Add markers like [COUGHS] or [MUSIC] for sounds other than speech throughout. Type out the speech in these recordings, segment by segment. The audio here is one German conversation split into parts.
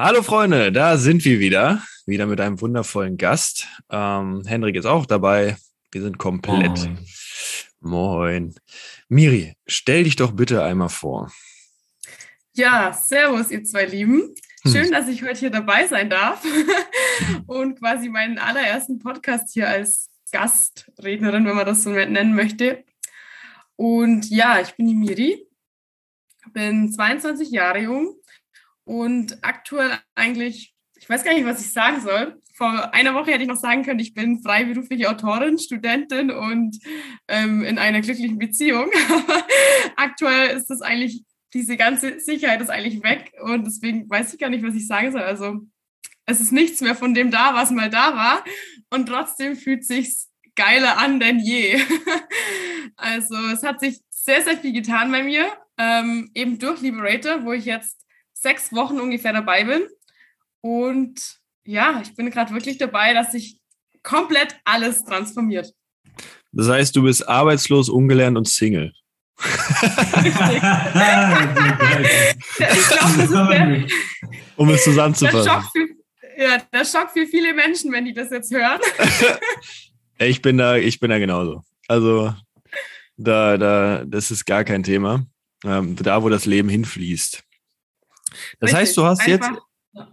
Hallo Freunde, da sind wir wieder. Wieder mit einem wundervollen Gast. Ähm, Henrik ist auch dabei. Wir sind komplett. Moin. Moin. Miri, stell dich doch bitte einmal vor. Ja, servus, ihr zwei Lieben. Hm. Schön, dass ich heute hier dabei sein darf [LAUGHS] und quasi meinen allerersten Podcast hier als Gastrednerin, wenn man das so nennen möchte. Und ja, ich bin die Miri, bin 22 Jahre jung und aktuell eigentlich, ich weiß gar nicht, was ich sagen soll. Vor einer Woche hätte ich noch sagen können, ich bin freiberufliche Autorin, Studentin und ähm, in einer glücklichen Beziehung. [LAUGHS] aktuell ist das eigentlich diese ganze Sicherheit ist eigentlich weg und deswegen weiß ich gar nicht, was ich sagen soll. Also es ist nichts mehr von dem da, was mal da war und trotzdem fühlt sich's geiler an denn je. [LAUGHS] also es hat sich sehr, sehr viel getan bei mir, ähm, eben durch Liberator, wo ich jetzt sechs Wochen ungefähr dabei bin und ja, ich bin gerade wirklich dabei, dass sich komplett alles transformiert. Das heißt, du bist arbeitslos, ungelernt und Single um es zusammenzufassen. ja, das Schock für viele Menschen, wenn die das jetzt hören. [LAUGHS] ich bin da, ich bin da genauso. Also da, da, das ist gar kein Thema. Ähm, da, wo das Leben hinfließt. Das Richtig, heißt, du hast einfach, jetzt,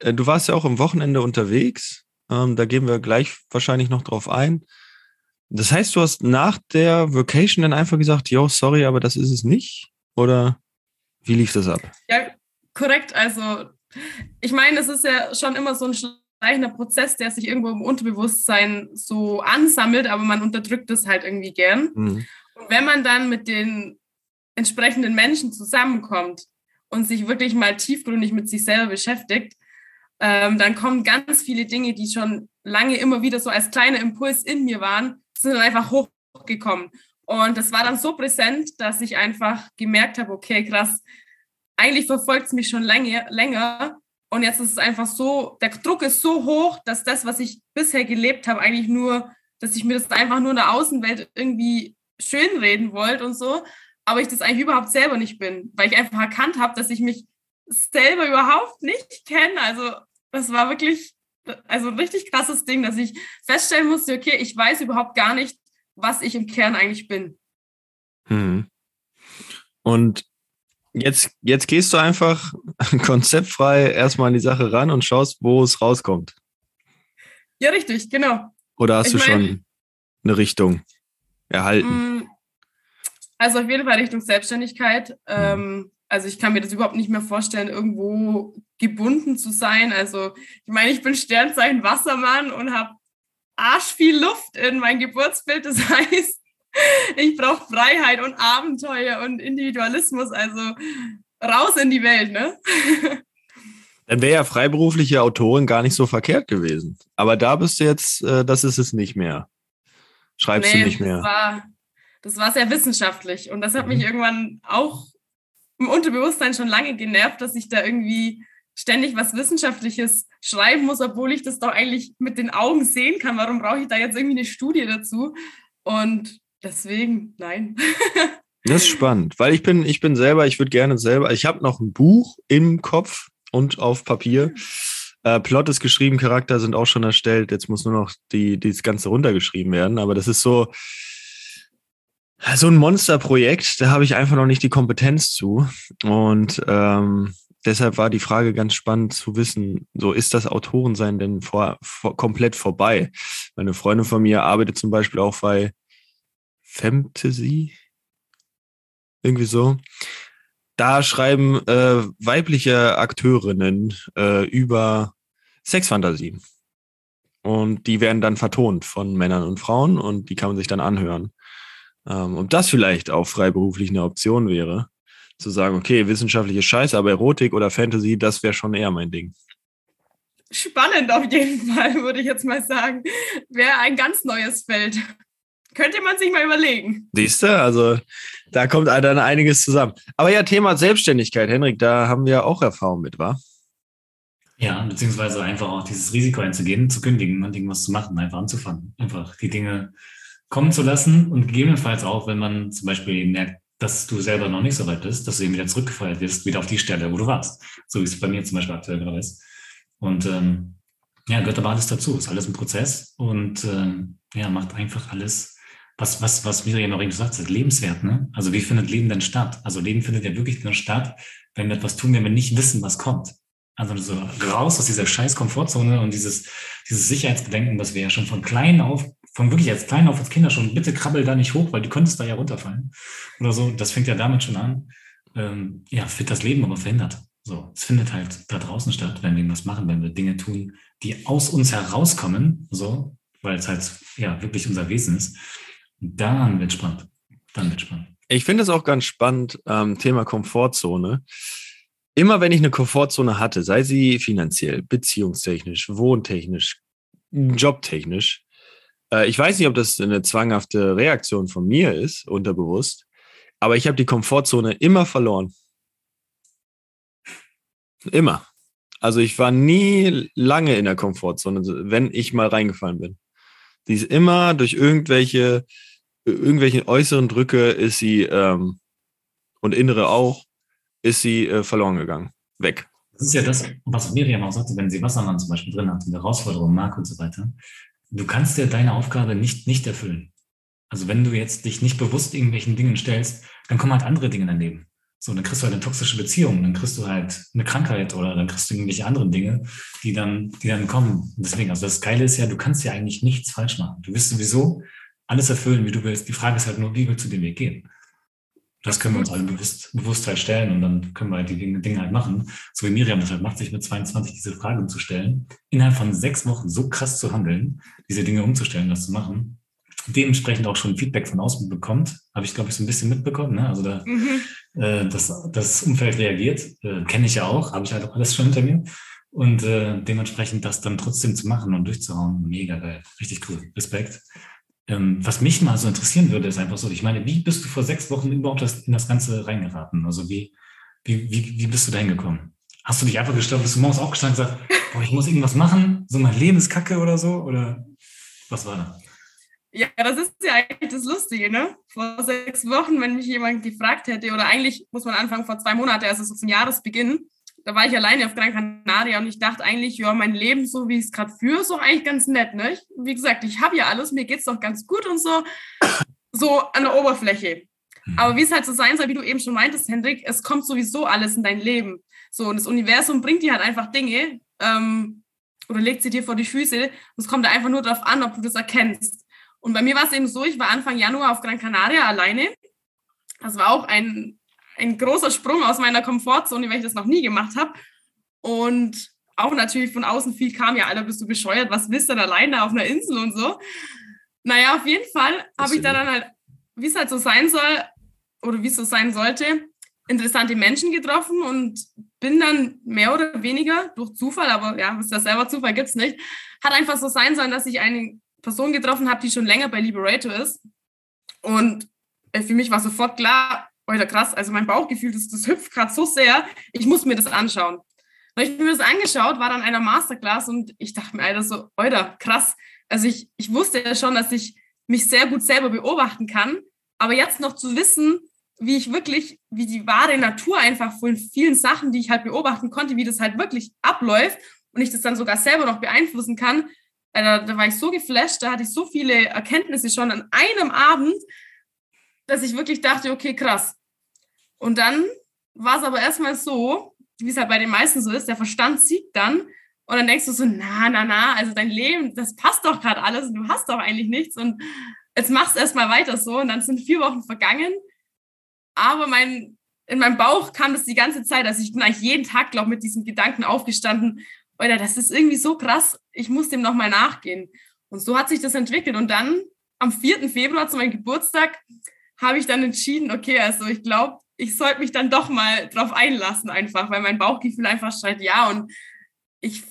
äh, du warst ja auch am Wochenende unterwegs. Ähm, da gehen wir gleich wahrscheinlich noch drauf ein. Das heißt, du hast nach der Vacation dann einfach gesagt, yo, sorry, aber das ist es nicht? Oder wie lief das ab? Ja, korrekt. Also, ich meine, es ist ja schon immer so ein schleichender Prozess, der sich irgendwo im Unterbewusstsein so ansammelt, aber man unterdrückt es halt irgendwie gern. Mhm. Und wenn man dann mit den entsprechenden Menschen zusammenkommt und sich wirklich mal tiefgründig mit sich selber beschäftigt, ähm, dann kommen ganz viele Dinge, die schon lange immer wieder so als kleiner Impuls in mir waren, sind dann einfach hochgekommen. Und das war dann so präsent, dass ich einfach gemerkt habe, okay, krass, eigentlich verfolgt es mich schon lange, länger. Und jetzt ist es einfach so, der Druck ist so hoch, dass das, was ich bisher gelebt habe, eigentlich nur, dass ich mir das einfach nur in der Außenwelt irgendwie schönreden wollte und so, aber ich das eigentlich überhaupt selber nicht bin, weil ich einfach erkannt habe, dass ich mich selber überhaupt nicht kenne. Also das war wirklich also ein richtig krasses Ding, dass ich feststellen musste, okay, ich weiß überhaupt gar nicht, was ich im Kern eigentlich bin. Hm. Und jetzt, jetzt gehst du einfach [LAUGHS] konzeptfrei erstmal an die Sache ran und schaust, wo es rauskommt. Ja, richtig, genau. Oder hast ich du schon eine Richtung erhalten? Also auf jeden Fall Richtung Selbstständigkeit. Hm. Ähm, also ich kann mir das überhaupt nicht mehr vorstellen, irgendwo gebunden zu sein. Also ich meine, ich bin Sternzeichen Wassermann und habe arsch viel Luft in mein Geburtsbild. Das [LAUGHS] heißt, ich brauche Freiheit und Abenteuer und Individualismus. Also raus in die Welt, ne? [LAUGHS] Dann wäre ja freiberufliche Autorin gar nicht so verkehrt gewesen. Aber da bist du jetzt, äh, das ist es nicht mehr. Schreibst nee, du nicht mehr. Das war, das war sehr wissenschaftlich und das hat mich mhm. irgendwann auch im Unterbewusstsein schon lange genervt, dass ich da irgendwie ständig was Wissenschaftliches schreiben muss, obwohl ich das doch eigentlich mit den Augen sehen kann. Warum brauche ich da jetzt irgendwie eine Studie dazu? Und deswegen, nein. [LAUGHS] Das ist spannend, weil ich bin, ich bin selber, ich würde gerne selber, ich habe noch ein Buch im Kopf und auf Papier. Äh, Plot ist geschrieben, Charakter sind auch schon erstellt. Jetzt muss nur noch die, das Ganze runtergeschrieben werden. Aber das ist so, so ein Monsterprojekt, da habe ich einfach noch nicht die Kompetenz zu. Und ähm, deshalb war die Frage ganz spannend zu wissen, so ist das Autorensein denn vor, vor, komplett vorbei? Meine Freundin von mir arbeitet zum Beispiel auch bei Fantasy, irgendwie so. Da schreiben äh, weibliche Akteurinnen äh, über Sexfantasien. Und die werden dann vertont von Männern und Frauen und die kann man sich dann anhören. Ähm, ob das vielleicht auch freiberuflich eine Option wäre, zu sagen, okay, wissenschaftliche Scheiße, aber Erotik oder Fantasy, das wäre schon eher mein Ding. Spannend auf jeden Fall, würde ich jetzt mal sagen. Wäre ein ganz neues Feld. Könnte man sich mal überlegen. Siehst du, also da kommt dann einiges zusammen. Aber ja, Thema Selbstständigkeit, Henrik, da haben wir auch Erfahrung mit, wa? Ja, beziehungsweise einfach auch dieses Risiko einzugehen, zu kündigen und irgendwas zu machen, einfach anzufangen. Einfach die Dinge kommen zu lassen und gegebenenfalls auch, wenn man zum Beispiel merkt, dass du selber noch nicht so weit bist, dass du eben wieder zurückgefeuert wirst, wieder auf die Stelle, wo du warst. So wie es bei mir zum Beispiel aktuell gerade ist. Und ähm, ja, gehört aber alles dazu. Ist alles ein Prozess und ähm, ja, macht einfach alles, was, was, was Miriam noch eben gesagt hat, lebenswert. Ne? Also wie findet Leben denn statt? Also Leben findet ja wirklich nur statt, wenn wir etwas tun, wenn wir nicht wissen, was kommt. Also so raus aus dieser scheiß Komfortzone und dieses, dieses Sicherheitsbedenken, das wir ja schon von klein auf, von wirklich als klein auf als Kinder schon, bitte krabbel da nicht hoch, weil du könntest da ja runterfallen. Oder so, das fängt ja damit schon an. Ähm, ja, wird das Leben aber verhindert. So, es findet halt da draußen statt, wenn wir irgendwas machen, wenn wir Dinge tun, die aus uns herauskommen, so, weil es halt ja wirklich unser Wesen ist. dann wird spannend. Dann wird spannend. Ich finde es auch ganz spannend, ähm, Thema Komfortzone immer wenn ich eine Komfortzone hatte, sei sie finanziell, beziehungstechnisch, wohntechnisch, jobtechnisch, äh, ich weiß nicht, ob das eine zwanghafte Reaktion von mir ist, unterbewusst, aber ich habe die Komfortzone immer verloren. Immer. Also ich war nie lange in der Komfortzone, wenn ich mal reingefallen bin. Die ist immer durch irgendwelche, irgendwelche äußeren Drücke ist sie ähm, und innere auch ist sie äh, verloren gegangen. Weg. Das ist ja das, was Miriam auch sagte, wenn sie Wassermann zum Beispiel drin hat, die Herausforderung, Marc und so weiter. Du kannst dir deine Aufgabe nicht, nicht erfüllen. Also wenn du jetzt dich nicht bewusst irgendwelchen Dingen stellst, dann kommen halt andere Dinge daneben. So, dann kriegst du halt eine toxische Beziehung, dann kriegst du halt eine Krankheit oder dann kriegst du irgendwelche anderen Dinge, die dann, die dann kommen. Deswegen, also das Geile ist ja, du kannst ja eigentlich nichts falsch machen. Du wirst sowieso alles erfüllen, wie du willst. Die Frage ist halt nur, wie willst du den Weg gehen? Das können wir uns alle bewusst, bewusst halt stellen und dann können wir halt die Dinge halt machen. So wie Miriam das halt macht, sich mit 22 diese Frage zu stellen, innerhalb von sechs Wochen so krass zu handeln, diese Dinge umzustellen, das zu machen. Dementsprechend auch schon Feedback von außen bekommt, habe ich, glaube ich, so ein bisschen mitbekommen. Ne? Also da, mhm. äh, das, das Umfeld reagiert, äh, kenne ich ja auch, habe ich halt auch alles schon hinter mir. Und äh, dementsprechend das dann trotzdem zu machen und durchzuhauen, mega geil. Richtig cool. Respekt. Ähm, was mich mal so interessieren würde, ist einfach so, ich meine, wie bist du vor sechs Wochen überhaupt das, in das Ganze reingeraten? Also wie, wie, wie, wie bist du da hingekommen? Hast du dich einfach gestellt, bist du morgens aufgestanden und gesagt, [LAUGHS] boah, ich muss irgendwas machen, so mein Leben ist kacke oder so? Oder was war da? Ja, das ist ja eigentlich das Lustige, ne? Vor sechs Wochen, wenn mich jemand gefragt hätte, oder eigentlich muss man anfangen vor zwei Monaten, also so zum Jahresbeginn, da war ich alleine auf Gran Canaria und ich dachte eigentlich, ja, mein Leben, so wie ich es gerade führe, ist doch eigentlich ganz nett. Ne? Ich, wie gesagt, ich habe ja alles, mir geht es doch ganz gut und so, [COUGHS] so an der Oberfläche. Aber wie es halt so sein soll, wie du eben schon meintest, Hendrik, es kommt sowieso alles in dein Leben. So, und das Universum bringt dir halt einfach Dinge ähm, oder legt sie dir vor die Füße. Und es kommt einfach nur darauf an, ob du das erkennst. Und bei mir war es eben so, ich war Anfang Januar auf Gran Canaria alleine. Das war auch ein ein großer Sprung aus meiner Komfortzone, weil ich das noch nie gemacht habe. Und auch natürlich von außen viel kam, ja, Alter, bist du bescheuert, was willst du denn alleine auf einer Insel und so. Naja, auf jeden Fall habe ich da dann halt, wie es halt so sein soll, oder wie es so sein sollte, interessante Menschen getroffen und bin dann mehr oder weniger durch Zufall, aber ja, ist ja selber Zufall, gibt es nicht, hat einfach so sein sollen, dass ich eine Person getroffen habe, die schon länger bei Liberator ist. Und äh, für mich war sofort klar, Alter, krass, also mein Bauchgefühl, das, das hüpft gerade so sehr, ich muss mir das anschauen. Und ich mir das angeschaut, war dann einer Masterclass und ich dachte mir, Alter, so, Alter, krass. Also ich, ich wusste ja schon, dass ich mich sehr gut selber beobachten kann, aber jetzt noch zu wissen, wie ich wirklich, wie die wahre Natur einfach von vielen Sachen, die ich halt beobachten konnte, wie das halt wirklich abläuft und ich das dann sogar selber noch beeinflussen kann, da, da war ich so geflasht, da hatte ich so viele Erkenntnisse schon an einem Abend, dass ich wirklich dachte, okay, krass. Und dann war es aber erstmal so, wie es halt bei den meisten so ist, der Verstand siegt dann und dann denkst du so, na, na, na, also dein Leben, das passt doch gerade alles und du hast doch eigentlich nichts und jetzt machst du erstmal weiter so und dann sind vier Wochen vergangen, aber mein, in meinem Bauch kam das die ganze Zeit, also ich bin eigentlich jeden Tag, glaube ich, mit diesen Gedanken aufgestanden, oder das ist irgendwie so krass, ich muss dem nochmal nachgehen. Und so hat sich das entwickelt und dann am 4. Februar zu meinem Geburtstag habe ich dann entschieden, okay, also ich glaube, ich sollte mich dann doch mal drauf einlassen einfach, weil mein Bauchgefühl einfach schreit ja und ich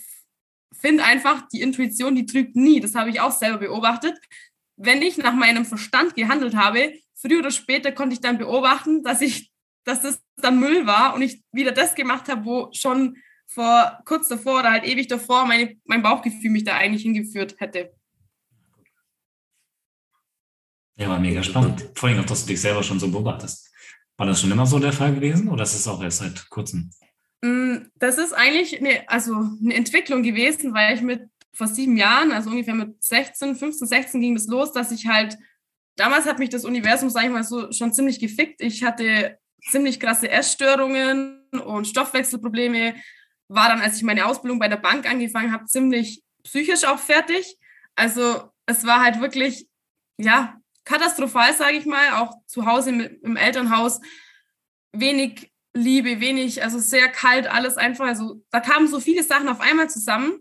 finde einfach, die Intuition, die trügt nie. Das habe ich auch selber beobachtet. Wenn ich nach meinem Verstand gehandelt habe, früher oder später konnte ich dann beobachten, dass ich, dass das dann Müll war und ich wieder das gemacht habe, wo schon vor kurz davor oder halt ewig davor meine, mein Bauchgefühl mich da eigentlich hingeführt hätte. Ja, war mega spannend. Vor allem dass du dich selber schon so beobachtest. War das schon immer so der Fall gewesen oder ist es auch erst seit kurzem? Mm, das ist eigentlich eine, also eine Entwicklung gewesen, weil ich mit vor sieben Jahren, also ungefähr mit 16, 15, 16 ging das los, dass ich halt, damals hat mich das Universum, sag ich mal so, schon ziemlich gefickt. Ich hatte ziemlich krasse Essstörungen und Stoffwechselprobleme, war dann, als ich meine Ausbildung bei der Bank angefangen habe, ziemlich psychisch auch fertig. Also es war halt wirklich, ja, katastrophal, sage ich mal, auch zu Hause im, Elternhaus. Wenig Liebe, wenig, also sehr kalt, alles einfach. Also da kamen so viele Sachen auf einmal zusammen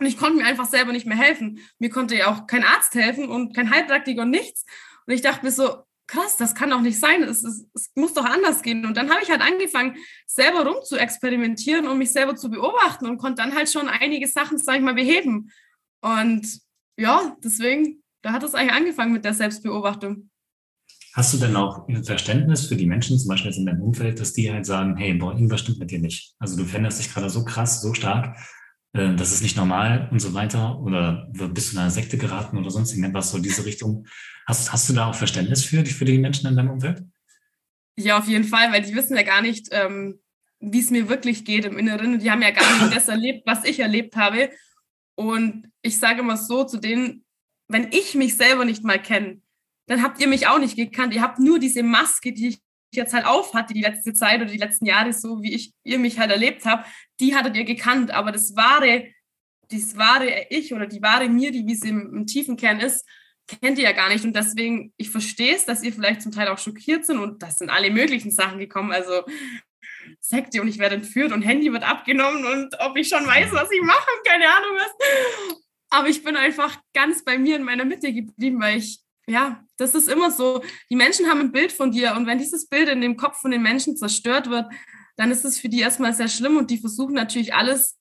und ich konnte mir einfach selber nicht mehr helfen. Mir konnte ja auch kein Arzt helfen und kein Heilpraktiker und nichts. Und ich dachte mir so, krass, das kann doch nicht sein, es, es, es muss doch anders gehen. Und dann habe ich halt angefangen, selber rum zu experimentieren und mich selber zu beobachten und konnte dann halt schon einige Sachen, sag ich mal, beheben. Und ja, deswegen, da hat es eigentlich angefangen mit der Selbstbeobachtung. Hast du denn auch ein Verständnis für die Menschen, zum Beispiel jetzt in deinem Umfeld, dass die halt sagen, hey, boah, irgendwas stimmt mit dir nicht. Also du veränderst dich gerade so krass, so stark, äh, das ist nicht normal und so weiter. Oder bist du in einer Sekte geraten oder sonst irgendwas so diese Richtung. Hast, hast du da auch Verständnis für, für die Menschen in deinem Umfeld? Ja, auf jeden Fall, weil die wissen ja gar nicht, ähm, wie es mir wirklich geht im Inneren. Und die haben ja gar nicht [COUGHS] das erlebt, was ich erlebt habe. Und ich sage immer so zu denen, wenn ich mich selber nicht mal kenne, dann habt ihr mich auch nicht gekannt. Ihr habt nur diese Maske, die ich jetzt halt auf hatte, die letzte Zeit oder die letzten Jahre, so wie ich ihr mich halt erlebt habt, die hattet ihr gekannt. Aber das wahre, das wahre Ich oder die wahre mir, die wie sie im, im tiefen Kern ist, kennt ihr ja gar nicht. Und deswegen, ich verstehe es, dass ihr vielleicht zum Teil auch schockiert sind und das sind alle möglichen Sachen gekommen. Also Sekte und ich werde entführt und Handy wird abgenommen und ob ich schon weiß, was ich mache, keine Ahnung was. Aber ich bin einfach ganz bei mir in meiner Mitte geblieben, weil ich, ja, das ist immer so. Die Menschen haben ein Bild von dir und wenn dieses Bild in dem Kopf von den Menschen zerstört wird, dann ist es für die erstmal sehr schlimm und die versuchen natürlich alles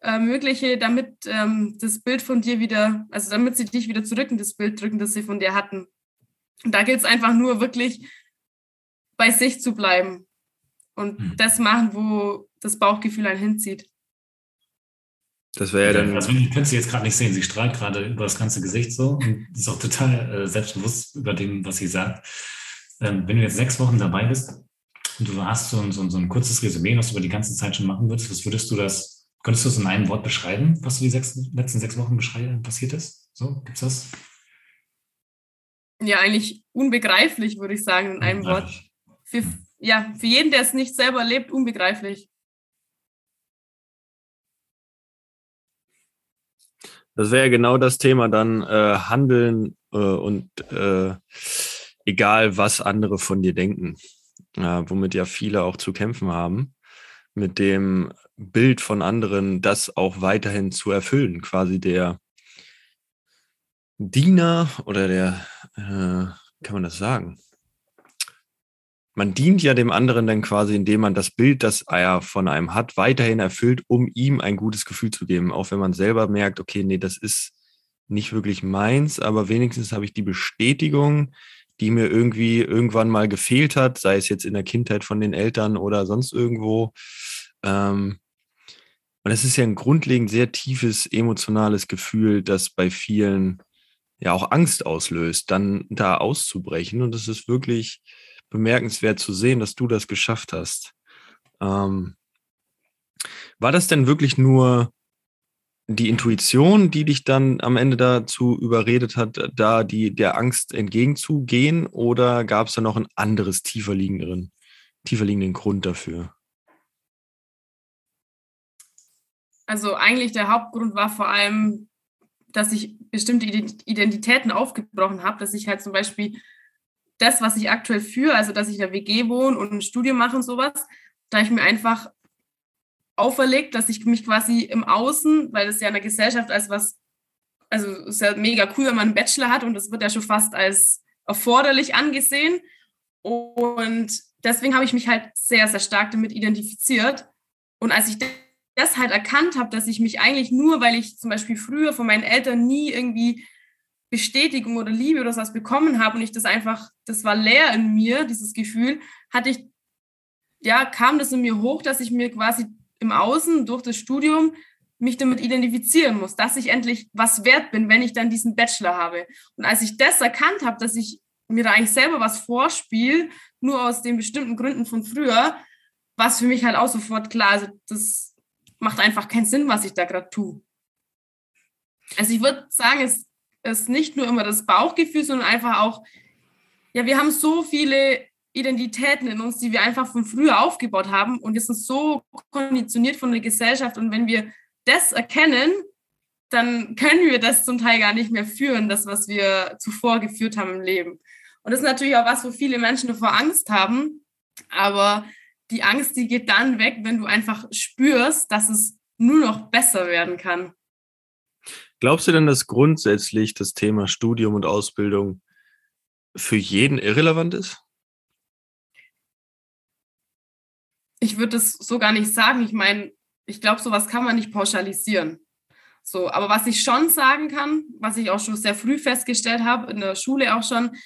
äh, Mögliche, damit ähm, das Bild von dir wieder, also damit sie dich wieder zurück in das Bild drücken, das sie von dir hatten. Und da gilt es einfach nur wirklich bei sich zu bleiben und mhm. das machen, wo das Bauchgefühl einen hinzieht. Das wäre ja dann. Also, ich könnte sie jetzt gerade nicht sehen. Sie strahlt gerade über das ganze Gesicht so und ist auch total äh, selbstbewusst über dem, was sie sagt. Ähm, wenn du jetzt sechs Wochen dabei bist und du hast so, so, so ein kurzes Resümee, was du über die ganze Zeit schon machen würdest, was würdest du das, könntest du es in einem Wort beschreiben, was du die sechs, letzten sechs Wochen passiert ist? So, gibt's das? Ja, eigentlich unbegreiflich, würde ich sagen, in einem Wort. Für, ja, für jeden, der es nicht selber erlebt, unbegreiflich. Das wäre ja genau das Thema dann äh, Handeln äh, und äh, egal, was andere von dir denken, womit ja viele auch zu kämpfen haben, mit dem Bild von anderen, das auch weiterhin zu erfüllen, quasi der Diener oder der, äh, kann man das sagen? Man dient ja dem anderen dann quasi, indem man das Bild, das er von einem hat, weiterhin erfüllt, um ihm ein gutes Gefühl zu geben. Auch wenn man selber merkt, okay, nee, das ist nicht wirklich meins, aber wenigstens habe ich die Bestätigung, die mir irgendwie irgendwann mal gefehlt hat, sei es jetzt in der Kindheit von den Eltern oder sonst irgendwo. Ähm, und es ist ja ein grundlegend sehr tiefes emotionales Gefühl, das bei vielen ja auch Angst auslöst, dann da auszubrechen. Und es ist wirklich, bemerkenswert zu sehen, dass du das geschafft hast. Ähm, war das denn wirklich nur die Intuition, die dich dann am Ende dazu überredet hat, da die, der Angst entgegenzugehen, oder gab es da noch ein anderes tiefer, liegenden, tiefer liegenden Grund dafür? Also eigentlich der Hauptgrund war vor allem, dass ich bestimmte Identitäten aufgebrochen habe, dass ich halt zum Beispiel das, was ich aktuell führe, also dass ich in der WG wohne und ein Studium mache und sowas, da ich mir einfach auferlegt, dass ich mich quasi im Außen, weil das ja in der Gesellschaft als was, also ist ja mega cool, wenn man einen Bachelor hat und das wird ja schon fast als erforderlich angesehen. Und deswegen habe ich mich halt sehr, sehr stark damit identifiziert. Und als ich das halt erkannt habe, dass ich mich eigentlich nur, weil ich zum Beispiel früher von meinen Eltern nie irgendwie Bestätigung oder Liebe oder sowas bekommen habe und ich das einfach, das war leer in mir, dieses Gefühl, hatte ich, ja, kam das in mir hoch, dass ich mir quasi im Außen durch das Studium mich damit identifizieren muss, dass ich endlich was wert bin, wenn ich dann diesen Bachelor habe. Und als ich das erkannt habe, dass ich mir da eigentlich selber was vorspiele, nur aus den bestimmten Gründen von früher, was für mich halt auch sofort klar. Also das macht einfach keinen Sinn, was ich da gerade tue. Also ich würde sagen, es ist nicht nur immer das Bauchgefühl, sondern einfach auch, ja, wir haben so viele Identitäten in uns, die wir einfach von früher aufgebaut haben und wir sind so konditioniert von der Gesellschaft und wenn wir das erkennen, dann können wir das zum Teil gar nicht mehr führen, das, was wir zuvor geführt haben im Leben. Und das ist natürlich auch was, wo viele Menschen davor Angst haben, aber die Angst, die geht dann weg, wenn du einfach spürst, dass es nur noch besser werden kann. Glaubst du denn, dass grundsätzlich das Thema Studium und Ausbildung für jeden irrelevant ist? Ich würde es so gar nicht sagen. Ich meine, ich glaube, sowas kann man nicht pauschalisieren. So, aber was ich schon sagen kann, was ich auch schon sehr früh festgestellt habe, in der Schule auch schon,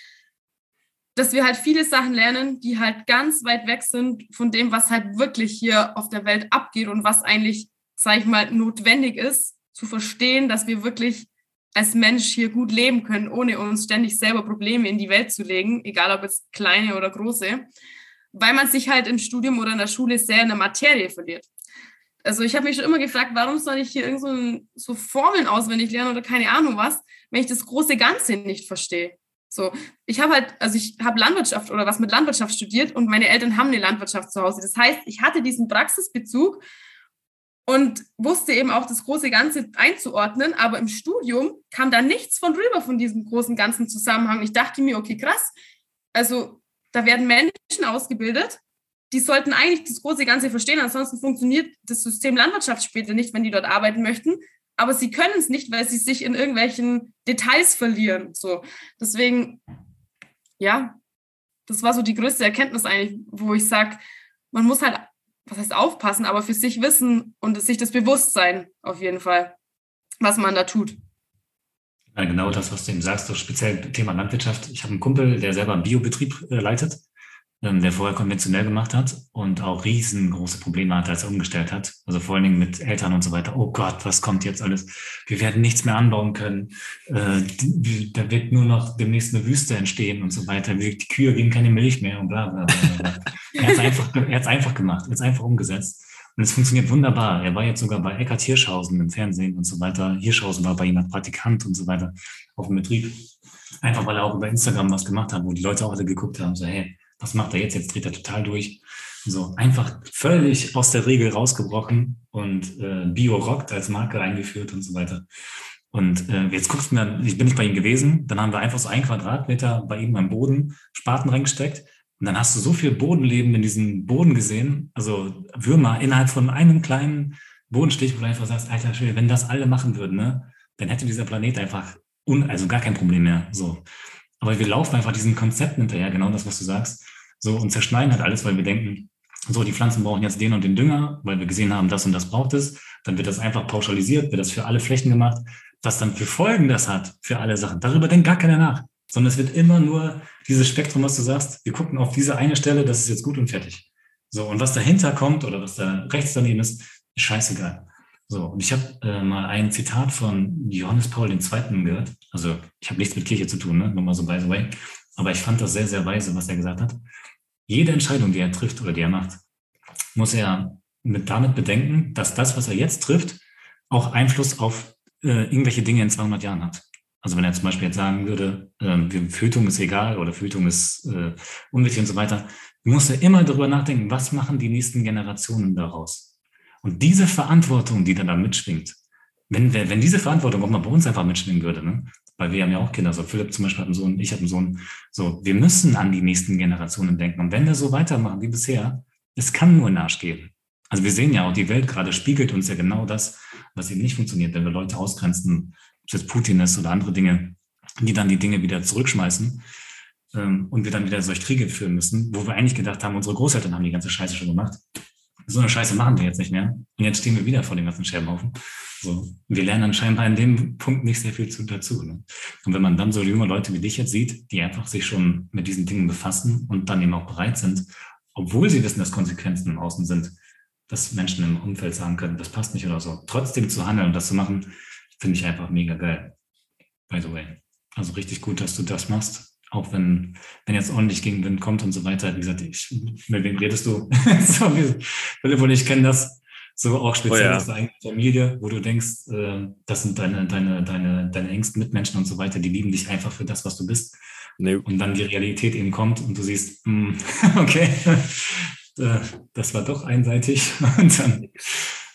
dass wir halt viele Sachen lernen, die halt ganz weit weg sind von dem, was halt wirklich hier auf der Welt abgeht und was eigentlich, sage ich mal, notwendig ist, zu verstehen, dass wir wirklich als Mensch hier gut leben können, ohne uns ständig selber Probleme in die Welt zu legen, egal ob jetzt kleine oder große, weil man sich halt im Studium oder in der Schule sehr in der Materie verliert. Also ich habe mich schon immer gefragt, warum soll ich hier irgend so, so Formeln auswendig lernen oder keine Ahnung was, wenn ich das große Ganze nicht verstehe. So, ich habe halt, also ich habe Landwirtschaft oder was mit Landwirtschaft studiert und meine Eltern haben eine Landwirtschaft zu Hause. Das heißt, ich hatte diesen Praxisbezug und wusste eben auch das große Ganze einzuordnen, aber im Studium kam da nichts von rüber von diesem großen ganzen Zusammenhang. Ich dachte mir, okay, krass, also da werden Menschen ausgebildet, die sollten eigentlich das große Ganze verstehen, ansonsten funktioniert das System Landwirtschaft später nicht, wenn die dort arbeiten möchten aber sie können es nicht, weil sie sich in irgendwelchen Details verlieren. So, deswegen, ja, das war so die größte Erkenntnis eigentlich, wo ich sage, man muss halt, was heißt aufpassen, aber für sich wissen und sich das Bewusstsein auf jeden Fall, was man da tut. Ja, genau das, was du eben sagst, speziell Thema Landwirtschaft. Ich habe einen Kumpel, der selber einen Biobetrieb äh, leitet ähm, der vorher konventionell gemacht hat und auch riesengroße Probleme hatte, als er umgestellt hat. Also vor allen Dingen mit Eltern und so weiter. Oh Gott, was kommt jetzt alles? Wir werden nichts mehr anbauen können. Äh, da wird nur noch demnächst eine Wüste entstehen und so weiter. Die Kühe geben keine Milch mehr und bla bla bla. er hat es einfach, einfach gemacht, er hat es einfach umgesetzt. Und es funktioniert wunderbar. Er war jetzt sogar bei Eckart Hirschhausen im Fernsehen und so weiter. Hirschhausen war bei ihm als Praktikant und so weiter auf dem Betrieb. Einfach weil er auch über Instagram was gemacht hat, wo die Leute auch alle geguckt haben, so hey, was macht er jetzt? Jetzt dreht er total durch. So einfach völlig aus der Regel rausgebrochen und äh, Bio rockt als Marke eingeführt und so weiter. Und äh, jetzt guckst du dann, ich bin nicht bei ihm gewesen, dann haben wir einfach so ein Quadratmeter bei ihm am Boden Spaten reingesteckt. Und dann hast du so viel Bodenleben in diesem Boden gesehen, also Würmer innerhalb von einem kleinen Bodenstich, wo du einfach sagst, alter Schwede, wenn das alle machen würden, ne, dann hätte dieser Planet einfach un, also gar kein Problem mehr. So. Aber wir laufen einfach diesen Konzepten hinterher, genau das, was du sagst. So, und zerschneiden halt alles, weil wir denken, so, die Pflanzen brauchen jetzt den und den Dünger, weil wir gesehen haben, das und das braucht es. Dann wird das einfach pauschalisiert, wird das für alle Flächen gemacht. Was dann für Folgen das hat, für alle Sachen, darüber denkt gar keiner nach. Sondern es wird immer nur dieses Spektrum, was du sagst, wir gucken auf diese eine Stelle, das ist jetzt gut und fertig. So, und was dahinter kommt oder was da rechts daneben ist, ist scheißegal. So, und ich habe äh, mal ein Zitat von Johannes Paul II. gehört. Also, ich habe nichts mit Kirche zu tun, ne? Nur mal so by the way. Aber ich fand das sehr, sehr weise, was er gesagt hat. Jede Entscheidung, die er trifft oder die er macht, muss er mit damit bedenken, dass das, was er jetzt trifft, auch Einfluss auf äh, irgendwelche Dinge in 200 Jahren hat. Also wenn er zum Beispiel jetzt sagen würde, äh, Fötung ist egal oder Fötung ist äh, unwichtig und so weiter, muss er immer darüber nachdenken, was machen die nächsten Generationen daraus? Und diese Verantwortung, die dann da mitschwingt, wenn, wenn diese Verantwortung auch mal bei uns einfach mitschwingen würde, ne? Weil wir haben ja auch Kinder, so Philipp zum Beispiel hat einen Sohn, ich habe einen Sohn, so, wir müssen an die nächsten Generationen denken. Und wenn wir so weitermachen wie bisher, es kann nur Arsch geben. Also wir sehen ja auch, die Welt gerade spiegelt uns ja genau das, was eben nicht funktioniert, wenn wir Leute ausgrenzen, ob es jetzt Putin ist oder andere Dinge, die dann die Dinge wieder zurückschmeißen ähm, und wir dann wieder solche Kriege führen müssen, wo wir eigentlich gedacht haben, unsere Großeltern haben die ganze Scheiße schon gemacht so eine Scheiße machen wir jetzt nicht mehr. Und jetzt stehen wir wieder vor dem ganzen Scherbenhaufen. So. Wir lernen dann scheinbar in dem Punkt nicht sehr viel zu, dazu. Ne? Und wenn man dann so junge Leute wie dich jetzt sieht, die einfach sich schon mit diesen Dingen befassen und dann eben auch bereit sind, obwohl sie wissen, dass Konsequenzen im Außen sind, dass Menschen im Umfeld sagen können, das passt nicht oder so, trotzdem zu handeln und das zu machen, finde ich einfach mega geil. By the way. Also richtig gut, dass du das machst. Auch wenn, wenn jetzt ordentlich Gegenwind kommt und so weiter. Wie gesagt, ich, mit wem redest du? [LAUGHS] so, Philipp und ich kennen das. So auch speziell oh ja. aus der eigenen Familie, wo du denkst, äh, das sind deine, deine, deine, deine engsten Mitmenschen und so weiter, die lieben dich einfach für das, was du bist. Nee. Und dann die Realität eben kommt und du siehst, mh, hm, [LAUGHS] okay, das war doch einseitig. [LAUGHS] Und dann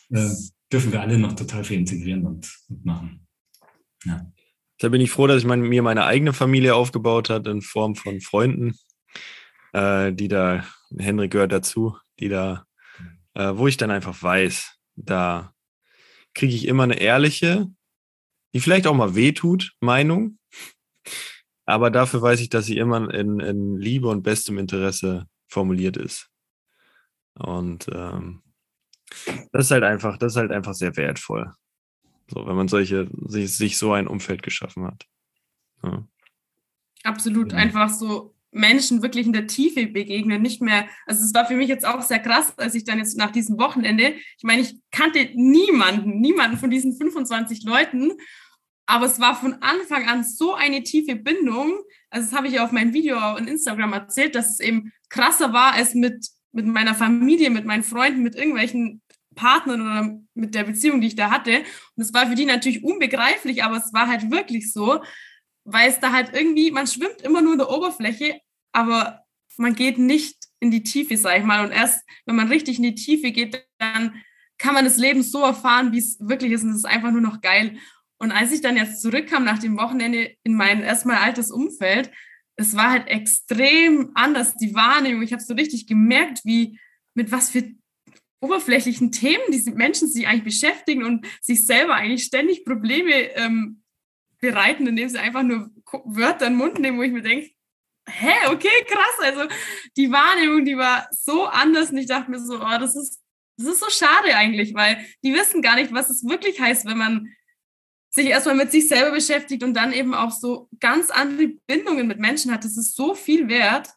äh, dürfen wir alle noch total viel integrieren und, und machen. Ja. Da bin ich froh, dass ich mein, mir meine eigene Familie aufgebaut hat in Form von Freunden, äh, die da, Henrik gehört dazu, die da, äh, wo ich dann einfach weiß, da kriege ich immer eine ehrliche, die vielleicht auch mal wehtut, Meinung. Aber dafür weiß ich, dass sie immer in, in Liebe und bestem Interesse formuliert ist. Und ähm, das ist halt einfach, das ist halt einfach sehr wertvoll. So, wenn man solche, sich, sich so ein Umfeld geschaffen hat. Ja. Absolut, ja. einfach so Menschen wirklich in der Tiefe begegnen, nicht mehr, also es war für mich jetzt auch sehr krass, als ich dann jetzt nach diesem Wochenende, ich meine, ich kannte niemanden, niemanden von diesen 25 Leuten, aber es war von Anfang an so eine tiefe Bindung, also das habe ich ja auf meinem Video und Instagram erzählt, dass es eben krasser war als mit, mit meiner Familie, mit meinen Freunden, mit irgendwelchen Partnern oder mit der Beziehung, die ich da hatte. Und es war für die natürlich unbegreiflich, aber es war halt wirklich so, weil es da halt irgendwie, man schwimmt immer nur in der Oberfläche, aber man geht nicht in die Tiefe, sag ich mal. Und erst, wenn man richtig in die Tiefe geht, dann kann man das Leben so erfahren, wie es wirklich ist. Und es ist einfach nur noch geil. Und als ich dann jetzt zurückkam nach dem Wochenende in mein erstmal altes Umfeld, es war halt extrem anders, die Wahrnehmung. Ich habe so richtig gemerkt, wie mit was für oberflächlichen Themen diese Menschen sich eigentlich beschäftigen und sich selber eigentlich ständig Probleme ähm, bereiten, indem sie einfach nur Wörter in den Mund nehmen, wo ich mir denke, hä, okay, krass. Also die Wahrnehmung, die war so anders und ich dachte mir so, oh, das ist, das ist so schade eigentlich, weil die wissen gar nicht, was es wirklich heißt, wenn man sich erstmal mit sich selber beschäftigt und dann eben auch so ganz andere Bindungen mit Menschen hat. Das ist so viel wert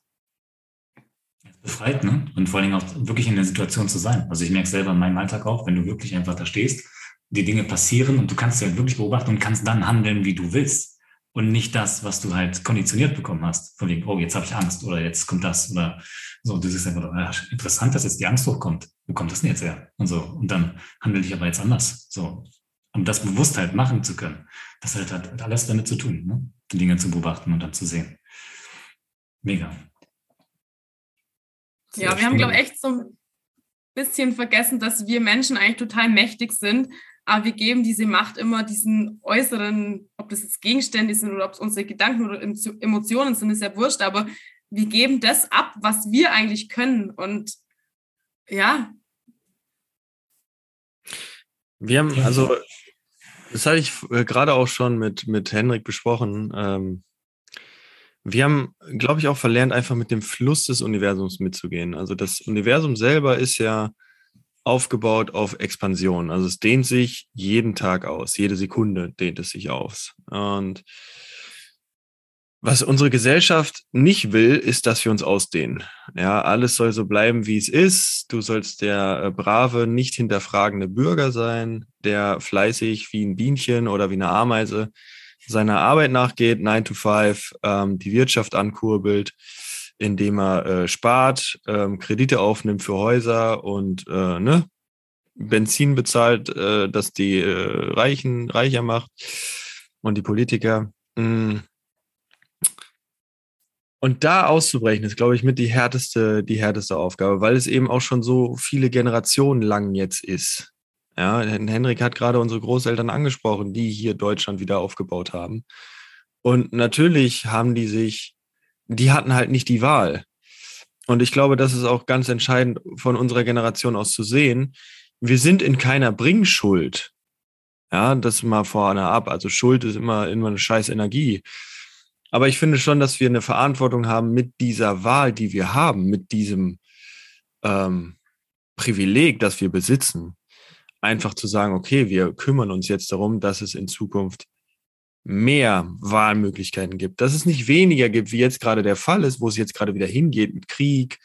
befreit, ne? Und vor allen Dingen auch wirklich in der Situation zu sein. Also ich merke selber in meinem Alltag auch, wenn du wirklich einfach da stehst, die Dinge passieren und du kannst sie halt wirklich beobachten und kannst dann handeln, wie du willst. Und nicht das, was du halt konditioniert bekommen hast. Von wegen, oh, jetzt habe ich Angst oder jetzt kommt das oder so. Du siehst einfach, ja, interessant, dass jetzt die Angst hochkommt. Wo kommt das denn jetzt her? Und so. Und dann handle ich aber jetzt anders. So. Um das bewusst halt machen zu können. Das halt hat alles damit zu tun, ne? die Dinge zu beobachten und dann zu sehen. Mega. Ja, wir haben, glaube ich, echt so ein bisschen vergessen, dass wir Menschen eigentlich total mächtig sind, aber wir geben diese Macht immer diesen äußeren, ob das jetzt Gegenstände sind oder ob es unsere Gedanken oder Emotionen sind, ist ja wurscht, aber wir geben das ab, was wir eigentlich können. Und ja. Wir haben, also, das hatte ich äh, gerade auch schon mit, mit Henrik besprochen. Ähm, wir haben, glaube ich, auch verlernt, einfach mit dem Fluss des Universums mitzugehen. Also das Universum selber ist ja aufgebaut auf Expansion. Also es dehnt sich jeden Tag aus, jede Sekunde dehnt es sich aus. Und was unsere Gesellschaft nicht will, ist, dass wir uns ausdehnen. Ja, alles soll so bleiben, wie es ist. Du sollst der äh, brave, nicht hinterfragende Bürger sein, der fleißig wie ein Bienchen oder wie eine Ameise seiner Arbeit nachgeht, 9 to 5, ähm, die Wirtschaft ankurbelt, indem er äh, spart, ähm, Kredite aufnimmt für Häuser und äh, ne, Benzin bezahlt, äh, dass die äh, Reichen reicher macht und die Politiker. Mh. Mm. Und da auszubrechen, ist, glaube ich, mit die härteste, die härteste Aufgabe, weil es eben auch schon so viele Generationen lang jetzt ist. Ja, Henrik hat gerade unsere Großeltern angesprochen, die hier Deutschland wieder aufgebaut haben. Und natürlich haben die sich, die hatten halt nicht die Wahl. Und ich glaube, das ist auch ganz entscheidend von unserer Generation aus zu sehen. Wir sind in keiner Bringschuld. Ja, das mal vorne ab. Also Schuld ist immer, immer eine scheiß Energie. Aber ich finde schon, dass wir eine Verantwortung haben mit dieser Wahl, die wir haben, mit diesem ähm, Privileg, das wir besitzen einfach zu sagen, okay, wir kümmern uns jetzt darum, dass es in Zukunft mehr Wahlmöglichkeiten gibt, dass es nicht weniger gibt, wie jetzt gerade der Fall ist, wo es jetzt gerade wieder hingeht mit Krieg,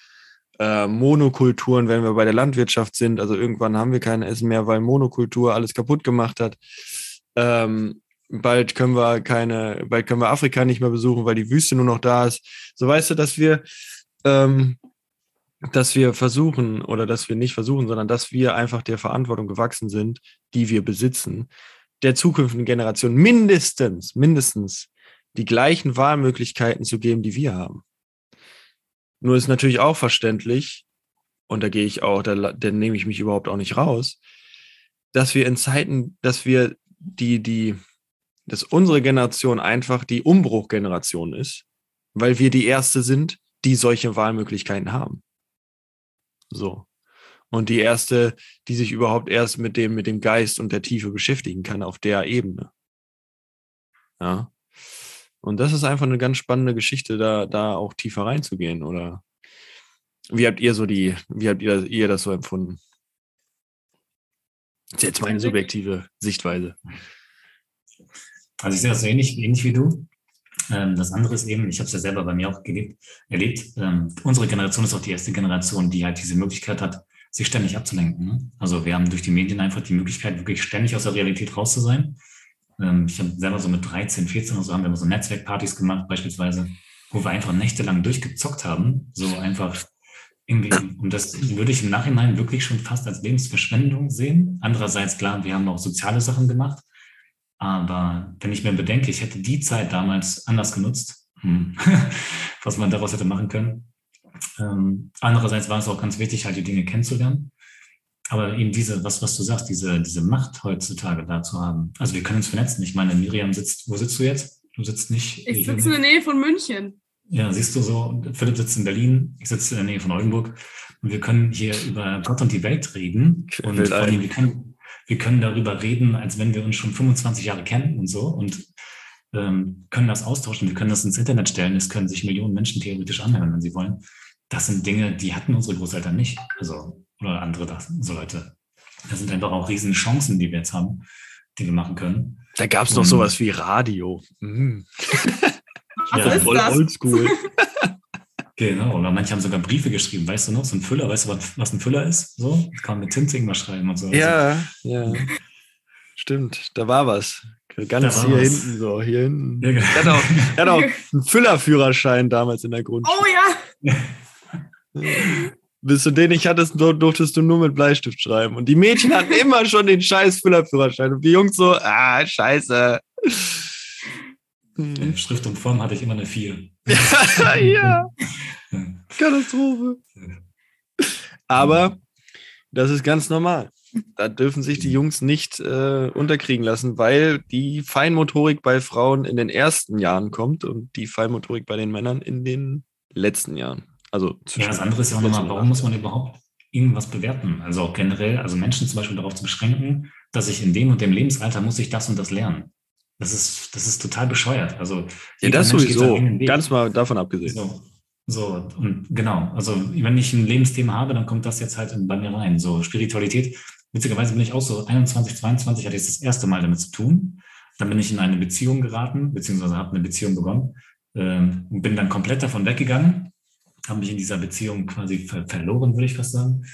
äh, Monokulturen, wenn wir bei der Landwirtschaft sind. Also irgendwann haben wir kein Essen mehr, weil Monokultur alles kaputt gemacht hat. Ähm, bald können wir keine, bald können wir Afrika nicht mehr besuchen, weil die Wüste nur noch da ist. So weißt du, dass wir, ähm, dass wir versuchen oder dass wir nicht versuchen, sondern dass wir einfach der Verantwortung gewachsen sind, die wir besitzen, der zukünftigen Generation mindestens, mindestens die gleichen Wahlmöglichkeiten zu geben, die wir haben. Nur ist natürlich auch verständlich, und da gehe ich auch, da, da nehme ich mich überhaupt auch nicht raus, dass wir in Zeiten, dass wir die, die, dass unsere Generation einfach die Umbruchgeneration ist, weil wir die erste sind, die solche Wahlmöglichkeiten haben. So. Und die erste, die sich überhaupt erst mit dem, mit dem Geist und der Tiefe beschäftigen kann auf der Ebene. Ja. Und das ist einfach eine ganz spannende Geschichte, da, da auch tiefer reinzugehen. Oder wie habt ihr so die, wie habt ihr, ihr das so empfunden? Das ist jetzt meine subjektive Sichtweise. Also ich sehe das so ähnlich, ähnlich wie du. Ähm, das andere ist eben, ich habe es ja selber bei mir auch gelebt, erlebt, ähm, unsere Generation ist auch die erste Generation, die halt diese Möglichkeit hat, sich ständig abzulenken. Also wir haben durch die Medien einfach die Möglichkeit, wirklich ständig aus der Realität raus zu sein. Ähm, ich habe selber so mit 13, 14 oder so haben wir so Netzwerkpartys gemacht, beispielsweise, wo wir einfach nächtelang durchgezockt haben. So einfach irgendwie, und das würde ich im Nachhinein wirklich schon fast als Lebensverschwendung sehen. Andererseits, klar, wir haben auch soziale Sachen gemacht. Aber wenn ich mir bedenke, ich hätte die Zeit damals anders genutzt, hm, [LAUGHS] was man daraus hätte machen können. Ähm, andererseits war es auch ganz wichtig, halt die Dinge kennenzulernen. Aber eben diese, was, was du sagst, diese, diese Macht heutzutage da zu haben. Also wir können uns vernetzen. Ich meine, Miriam sitzt, wo sitzt du jetzt? Du sitzt nicht. Ich sitze in der Nähe von München. Ja, siehst du so, Philipp sitzt in Berlin, ich sitze in der Nähe von Oldenburg und wir können hier über Gott und die Welt reden. Und vor allem, wir können, wir können darüber reden, als wenn wir uns schon 25 Jahre kennen und so und ähm, können das austauschen. Wir können das ins Internet stellen. Es können sich Millionen Menschen theoretisch anhören, wenn sie wollen. Das sind Dinge, die hatten unsere Großeltern nicht. Also oder andere so Leute. Das sind einfach auch riesen Chancen, die wir jetzt haben, die wir machen können. Da gab es noch sowas wie Radio. Mhm. Was ja, voll das? oldschool. [LAUGHS] genau, oder manche haben sogar Briefe geschrieben, weißt du noch, so ein Füller, weißt du, was ein Füller ist? So, das kann man mit Tinting mal schreiben und so. Ja, [LAUGHS] ja. Stimmt, da war was. Ganz hier was. hinten, so, hier hinten. Ja, genau. er, hat auch, er hat auch [LAUGHS] einen Füllerführerschein damals in der Grundschule. Oh ja! bis du den nicht hattest, durftest du nur mit Bleistift schreiben. Und die Mädchen hatten immer schon den scheiß Füllerführerschein. Und die Jungs so, ah, scheiße. Hm. Schrift und Form hatte ich immer eine 4. [LAUGHS] ja. Katastrophe. Aber das ist ganz normal. Da dürfen sich die Jungs nicht äh, unterkriegen lassen, weil die Feinmotorik bei Frauen in den ersten Jahren kommt und die Feinmotorik bei den Männern in den letzten Jahren. Also ja, das andere ist ja auch nochmal, warum muss man überhaupt irgendwas bewerten? Also auch generell, also Menschen zum Beispiel darauf zu beschränken, dass ich in dem und dem Lebensalter muss ich das und das lernen. Das ist, das ist total bescheuert. Also ja, das sowieso. Ganz mal davon abgesehen. So, so, und genau. Also wenn ich ein Lebensthema habe, dann kommt das jetzt halt bei mir rein. So Spiritualität. Witzigerweise bin ich auch so 21, 22 hatte ich das erste Mal damit zu tun. Dann bin ich in eine Beziehung geraten, beziehungsweise habe eine Beziehung begonnen ähm, und bin dann komplett davon weggegangen habe mich in dieser Beziehung quasi ver verloren, würde ich fast sagen.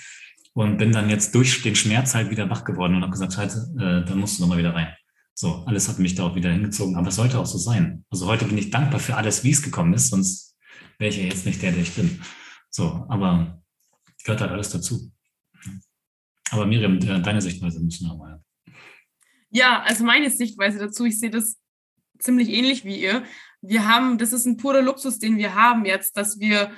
Und bin dann jetzt durch den Schmerz halt wieder wach geworden und habe gesagt, halt, äh, dann musst du nochmal wieder rein. So, alles hat mich da auch wieder hingezogen, aber es sollte auch so sein. Also heute bin ich dankbar für alles, wie es gekommen ist, sonst wäre ich ja jetzt nicht der, der ich bin. So, aber gehört halt alles dazu. Aber Miriam, äh, deine Sichtweise müssen wir mal. Ja, also meine Sichtweise dazu, ich sehe das ziemlich ähnlich wie ihr. Wir haben, das ist ein purer Luxus, den wir haben jetzt, dass wir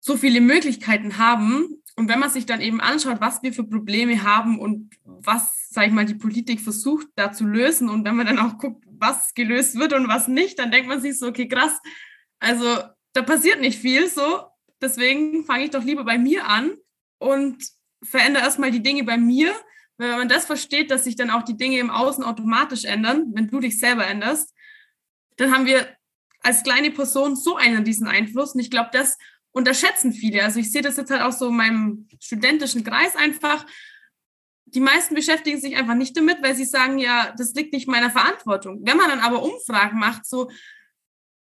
so viele Möglichkeiten haben. Und wenn man sich dann eben anschaut, was wir für Probleme haben und was, sage ich mal, die Politik versucht da zu lösen und wenn man dann auch guckt, was gelöst wird und was nicht, dann denkt man sich so, okay, krass, also da passiert nicht viel so. Deswegen fange ich doch lieber bei mir an und verändere erstmal die Dinge bei mir. Wenn man das versteht, dass sich dann auch die Dinge im Außen automatisch ändern, wenn du dich selber änderst, dann haben wir als kleine Person so einen diesen Einfluss. Und ich glaube, das unterschätzen viele. Also ich sehe das jetzt halt auch so in meinem studentischen Kreis einfach. Die meisten beschäftigen sich einfach nicht damit, weil sie sagen, ja, das liegt nicht meiner Verantwortung. Wenn man dann aber Umfragen macht, so,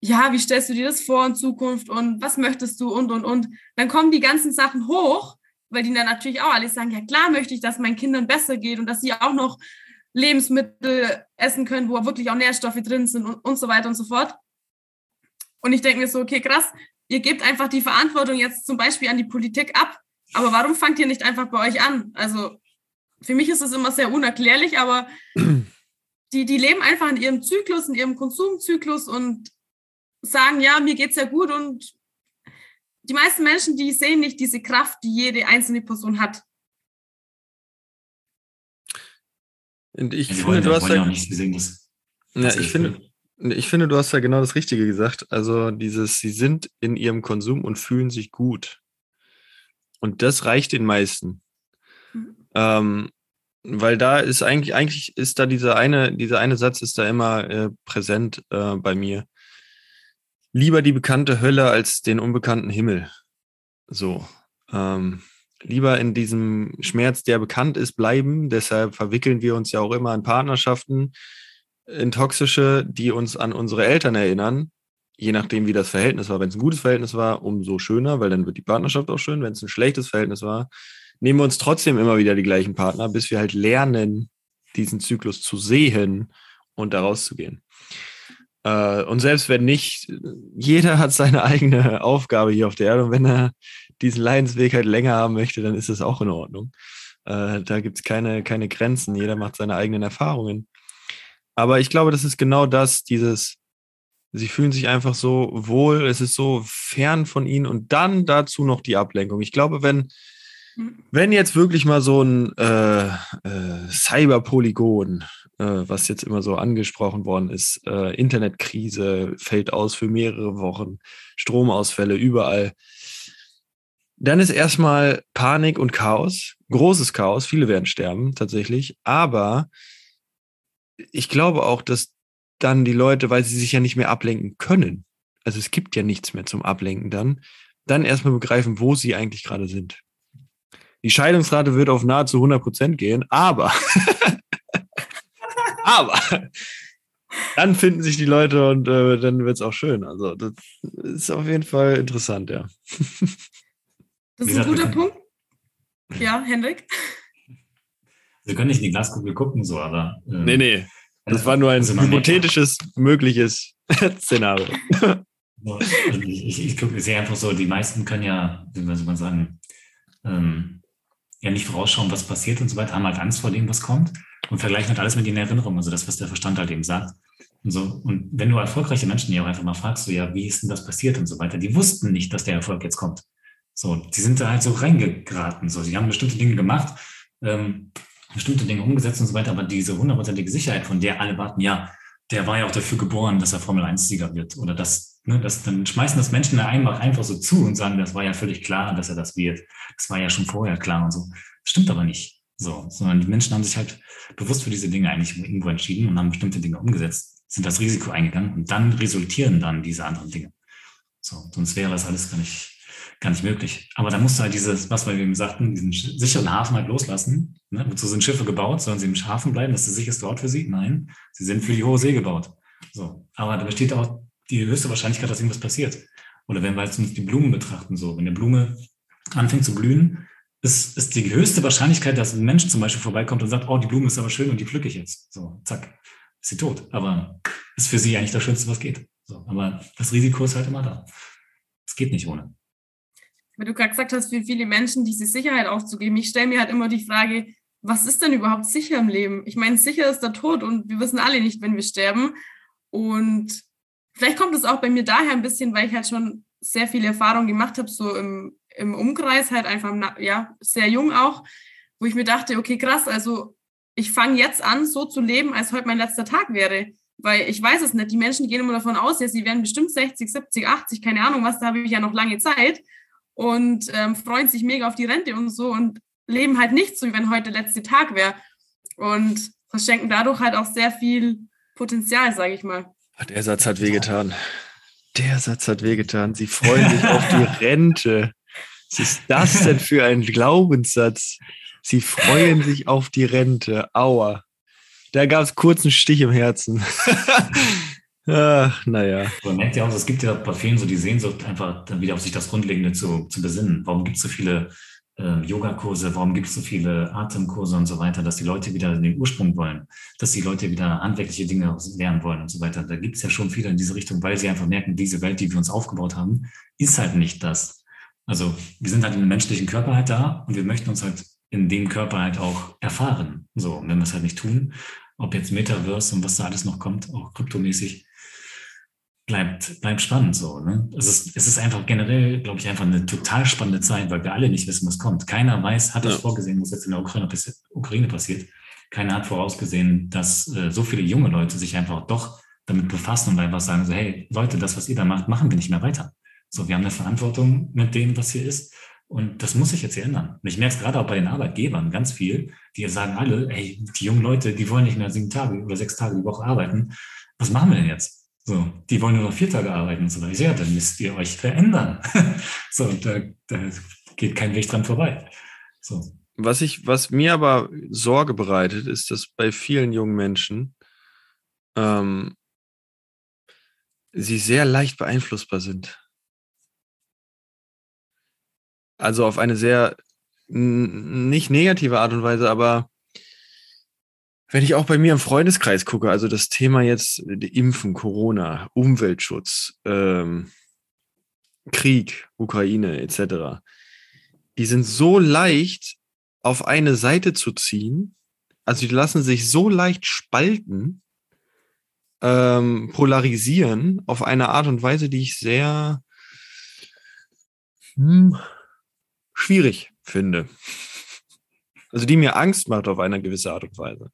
ja, wie stellst du dir das vor in Zukunft und was möchtest du und, und, und, dann kommen die ganzen Sachen hoch, weil die dann natürlich auch alle sagen, ja klar möchte ich, dass meinen Kindern besser geht und dass sie auch noch Lebensmittel essen können, wo wirklich auch Nährstoffe drin sind und, und so weiter und so fort. Und ich denke mir so, okay, krass, ihr gebt einfach die Verantwortung jetzt zum Beispiel an die Politik ab. Aber warum fangt ihr nicht einfach bei euch an? Also für mich ist es immer sehr unerklärlich, aber [CLEARS THROAT] die, die leben einfach in ihrem Zyklus, in ihrem Konsumzyklus und sagen, ja, mir geht's ja gut und die meisten Menschen, die sehen nicht diese Kraft, die jede einzelne Person hat. Und ich ja, finde, du hast ja, nicht gesehen, dass, ja, ich finde, ich finde, du hast ja genau das Richtige gesagt. Also dieses, sie sind in ihrem Konsum und fühlen sich gut. Und das reicht den meisten. Ähm, weil da ist eigentlich, eigentlich ist da dieser eine, dieser eine Satz ist da immer äh, präsent äh, bei mir. Lieber die bekannte Hölle als den unbekannten Himmel. So. Ähm, lieber in diesem Schmerz, der bekannt ist, bleiben. Deshalb verwickeln wir uns ja auch immer in Partnerschaften, in toxische, die uns an unsere Eltern erinnern. Je nachdem, wie das Verhältnis war. Wenn es ein gutes Verhältnis war, umso schöner, weil dann wird die Partnerschaft auch schön. Wenn es ein schlechtes Verhältnis war, nehmen wir uns trotzdem immer wieder die gleichen Partner, bis wir halt lernen, diesen Zyklus zu sehen und da rauszugehen. Äh, und selbst wenn nicht, jeder hat seine eigene Aufgabe hier auf der Erde. Und wenn er diesen Leidensweg halt länger haben möchte, dann ist das auch in Ordnung. Äh, da gibt es keine, keine Grenzen. Jeder macht seine eigenen Erfahrungen. Aber ich glaube, das ist genau das, dieses, sie fühlen sich einfach so wohl, es ist so fern von ihnen und dann dazu noch die Ablenkung. Ich glaube, wenn, wenn jetzt wirklich mal so ein äh, äh, Cyberpolygon, äh, was jetzt immer so angesprochen worden ist, äh, Internetkrise fällt aus für mehrere Wochen, Stromausfälle überall, dann ist erstmal Panik und Chaos, großes Chaos, viele werden sterben tatsächlich, aber ich glaube auch, dass dann die Leute, weil sie sich ja nicht mehr ablenken können, also es gibt ja nichts mehr zum Ablenken dann, dann erstmal begreifen, wo sie eigentlich gerade sind. Die Scheidungsrate wird auf nahezu 100 Prozent gehen, aber, [LAUGHS] aber, dann finden sich die Leute und äh, dann wird es auch schön. Also, das ist auf jeden Fall interessant, ja. Das ist ein guter Punkt. Ja, Hendrik? Wir können nicht in die Glaskugel gucken, so, aber. Ähm, nee, nee. Das war nur ein also hypothetisches, mögliches [LAUGHS] Szenario. ich, ich, ich, ich sehe einfach so, die meisten können ja, wie soll man sagen, ähm, ja nicht vorausschauen, was passiert und so weiter, haben halt Angst vor dem, was kommt und vergleichen halt alles mit den Erinnerungen, also das, was der Verstand halt eben sagt. Und, so. und wenn du erfolgreiche Menschen ja auch einfach mal fragst, so ja, wie ist denn das passiert und so weiter, die wussten nicht, dass der Erfolg jetzt kommt. So, die sind da halt so reingeraten. So, sie haben bestimmte Dinge gemacht, ähm, bestimmte Dinge umgesetzt und so weiter, aber diese hundertprozentige Sicherheit, von der alle warten, ja, der war ja auch dafür geboren, dass er Formel 1-Sieger wird. Oder das, ne, das, dann schmeißen das Menschen da einfach, einfach so zu und sagen, das war ja völlig klar, dass er das wird. Das war ja schon vorher klar und so. Das stimmt aber nicht. So, sondern die Menschen haben sich halt bewusst für diese Dinge eigentlich irgendwo entschieden und haben bestimmte Dinge umgesetzt, sind das Risiko eingegangen und dann resultieren dann diese anderen Dinge. So, sonst wäre das alles gar nicht, gar nicht möglich. Aber da musst du halt dieses, was wir eben sagten, diesen sicheren Hafen halt loslassen. Ne? Wozu sind Schiffe gebaut? Sollen sie im Hafen bleiben? Das ist der sicherste Ort für sie? Nein, sie sind für die hohe See gebaut. So. Aber da besteht auch die höchste Wahrscheinlichkeit, dass irgendwas passiert. Oder wenn wir jetzt die Blumen betrachten, so, wenn eine Blume anfängt zu blühen, ist, ist die höchste Wahrscheinlichkeit, dass ein Mensch zum Beispiel vorbeikommt und sagt, oh, die Blume ist aber schön und die pflücke ich jetzt. So, zack, ist sie tot. Aber ist für sie eigentlich das Schönste, was geht. So, aber das Risiko ist halt immer da. Es geht nicht ohne weil du gerade gesagt hast, für viele Menschen diese Sicherheit aufzugeben. Ich stelle mir halt immer die Frage, was ist denn überhaupt sicher im Leben? Ich meine, sicher ist der Tod und wir wissen alle nicht, wenn wir sterben. Und vielleicht kommt es auch bei mir daher ein bisschen, weil ich halt schon sehr viele Erfahrungen gemacht habe, so im, im Umkreis, halt einfach, ja, sehr jung auch, wo ich mir dachte, okay, krass, also ich fange jetzt an, so zu leben, als heute mein letzter Tag wäre. Weil ich weiß es nicht, die Menschen gehen immer davon aus, ja, sie werden bestimmt 60, 70, 80, keine Ahnung was, da habe ich ja noch lange Zeit und ähm, freuen sich mega auf die Rente und so und leben halt nicht so, wie wenn heute der letzte Tag wäre. Und verschenken dadurch halt auch sehr viel Potenzial, sage ich mal. Der Satz hat wehgetan. Der Satz hat wehgetan. Sie freuen sich auf die [LAUGHS] Rente. Was ist das denn für ein Glaubenssatz? Sie freuen sich auf die Rente. Aua. Da gab es kurz einen Stich im Herzen. [LAUGHS] Ach, naja. Man merkt ja auch, es gibt ja bei vielen so die Sehnsucht, einfach dann wieder auf sich das Grundlegende zu, zu besinnen. Warum gibt es so viele äh, Yogakurse, warum gibt es so viele Atemkurse und so weiter, dass die Leute wieder den Ursprung wollen, dass die Leute wieder handwerkliche Dinge lernen wollen und so weiter. Da gibt es ja schon viele in diese Richtung, weil sie einfach merken, diese Welt, die wir uns aufgebaut haben, ist halt nicht das. Also wir sind halt in einem menschlichen Körper halt da und wir möchten uns halt in dem Körper halt auch erfahren. So, und wenn wir es halt nicht tun, ob jetzt Metaverse und was da alles noch kommt, auch kryptomäßig, bleibt, bleibt spannend so. Ne? Es, ist, es ist einfach generell, glaube ich, einfach eine total spannende Zeit, weil wir alle nicht wissen, was kommt. Keiner weiß, hat das ja. vorgesehen, was jetzt in der Ukraine, Ukraine, passiert. Keiner hat vorausgesehen, dass äh, so viele junge Leute sich einfach doch damit befassen und einfach sagen so, hey Leute, das, was ihr da macht, machen wir nicht mehr weiter. So, wir haben eine Verantwortung mit dem, was hier ist. Und das muss sich jetzt hier ändern. Und ich merke es gerade auch bei den Arbeitgebern ganz viel, die sagen alle, hey, die jungen Leute, die wollen nicht mehr sieben Tage oder sechs Tage die Woche arbeiten. Was machen wir denn jetzt? So, die wollen nur noch vier Tage arbeiten und so weiter. Ja, dann müsst ihr euch verändern. [LAUGHS] so, da, da geht kein Weg dran vorbei. So. Was ich, was mir aber Sorge bereitet, ist, dass bei vielen jungen Menschen ähm, sie sehr leicht beeinflussbar sind. Also auf eine sehr nicht negative Art und Weise, aber wenn ich auch bei mir im Freundeskreis gucke, also das Thema jetzt Impfen, Corona, Umweltschutz, ähm, Krieg, Ukraine etc., die sind so leicht auf eine Seite zu ziehen, also die lassen sich so leicht spalten, ähm, polarisieren auf eine Art und Weise, die ich sehr hm, schwierig finde. Also die mir Angst macht auf eine gewisse Art und Weise.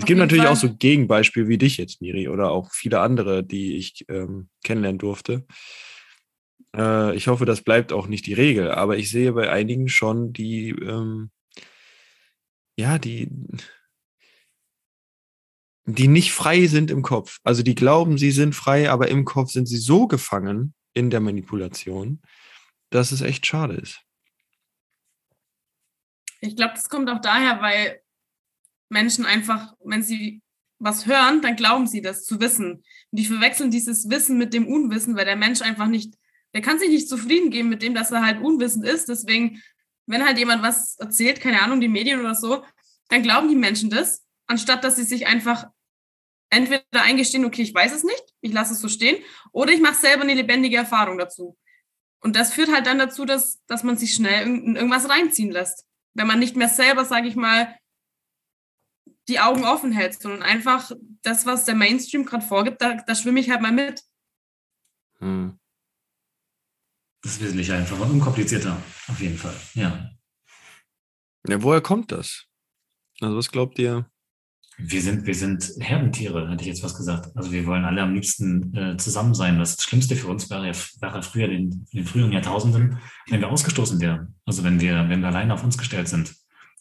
Es gibt natürlich Fall. auch so Gegenbeispiele wie dich jetzt, Miri, oder auch viele andere, die ich ähm, kennenlernen durfte. Äh, ich hoffe, das bleibt auch nicht die Regel, aber ich sehe bei einigen schon, die, ähm, ja, die, die nicht frei sind im Kopf. Also die glauben, sie sind frei, aber im Kopf sind sie so gefangen in der Manipulation, dass es echt schade ist. Ich glaube, das kommt auch daher, weil Menschen einfach, wenn sie was hören, dann glauben sie das zu wissen. Und die verwechseln dieses Wissen mit dem Unwissen, weil der Mensch einfach nicht, der kann sich nicht zufrieden geben mit dem, dass er halt unwissend ist. Deswegen, wenn halt jemand was erzählt, keine Ahnung, die Medien oder so, dann glauben die Menschen das, anstatt dass sie sich einfach entweder eingestehen, okay, ich weiß es nicht, ich lasse es so stehen, oder ich mache selber eine lebendige Erfahrung dazu. Und das führt halt dann dazu, dass, dass man sich schnell in irgendwas reinziehen lässt. Wenn man nicht mehr selber, sage ich mal, die Augen offen hältst, sondern einfach das, was der Mainstream gerade vorgibt, da, da schwimme ich halt mal mit. Hm. Das ist wesentlich einfacher und unkomplizierter, auf jeden Fall, ja. Ja, woher kommt das? Also was glaubt ihr? Wir sind, wir sind Herdentiere, hätte ich jetzt was gesagt. Also wir wollen alle am liebsten äh, zusammen sein. Das Schlimmste für uns wäre, wäre früher in den früheren Jahrtausenden, wenn wir ausgestoßen wären. Also wenn wir, wenn wir alleine auf uns gestellt sind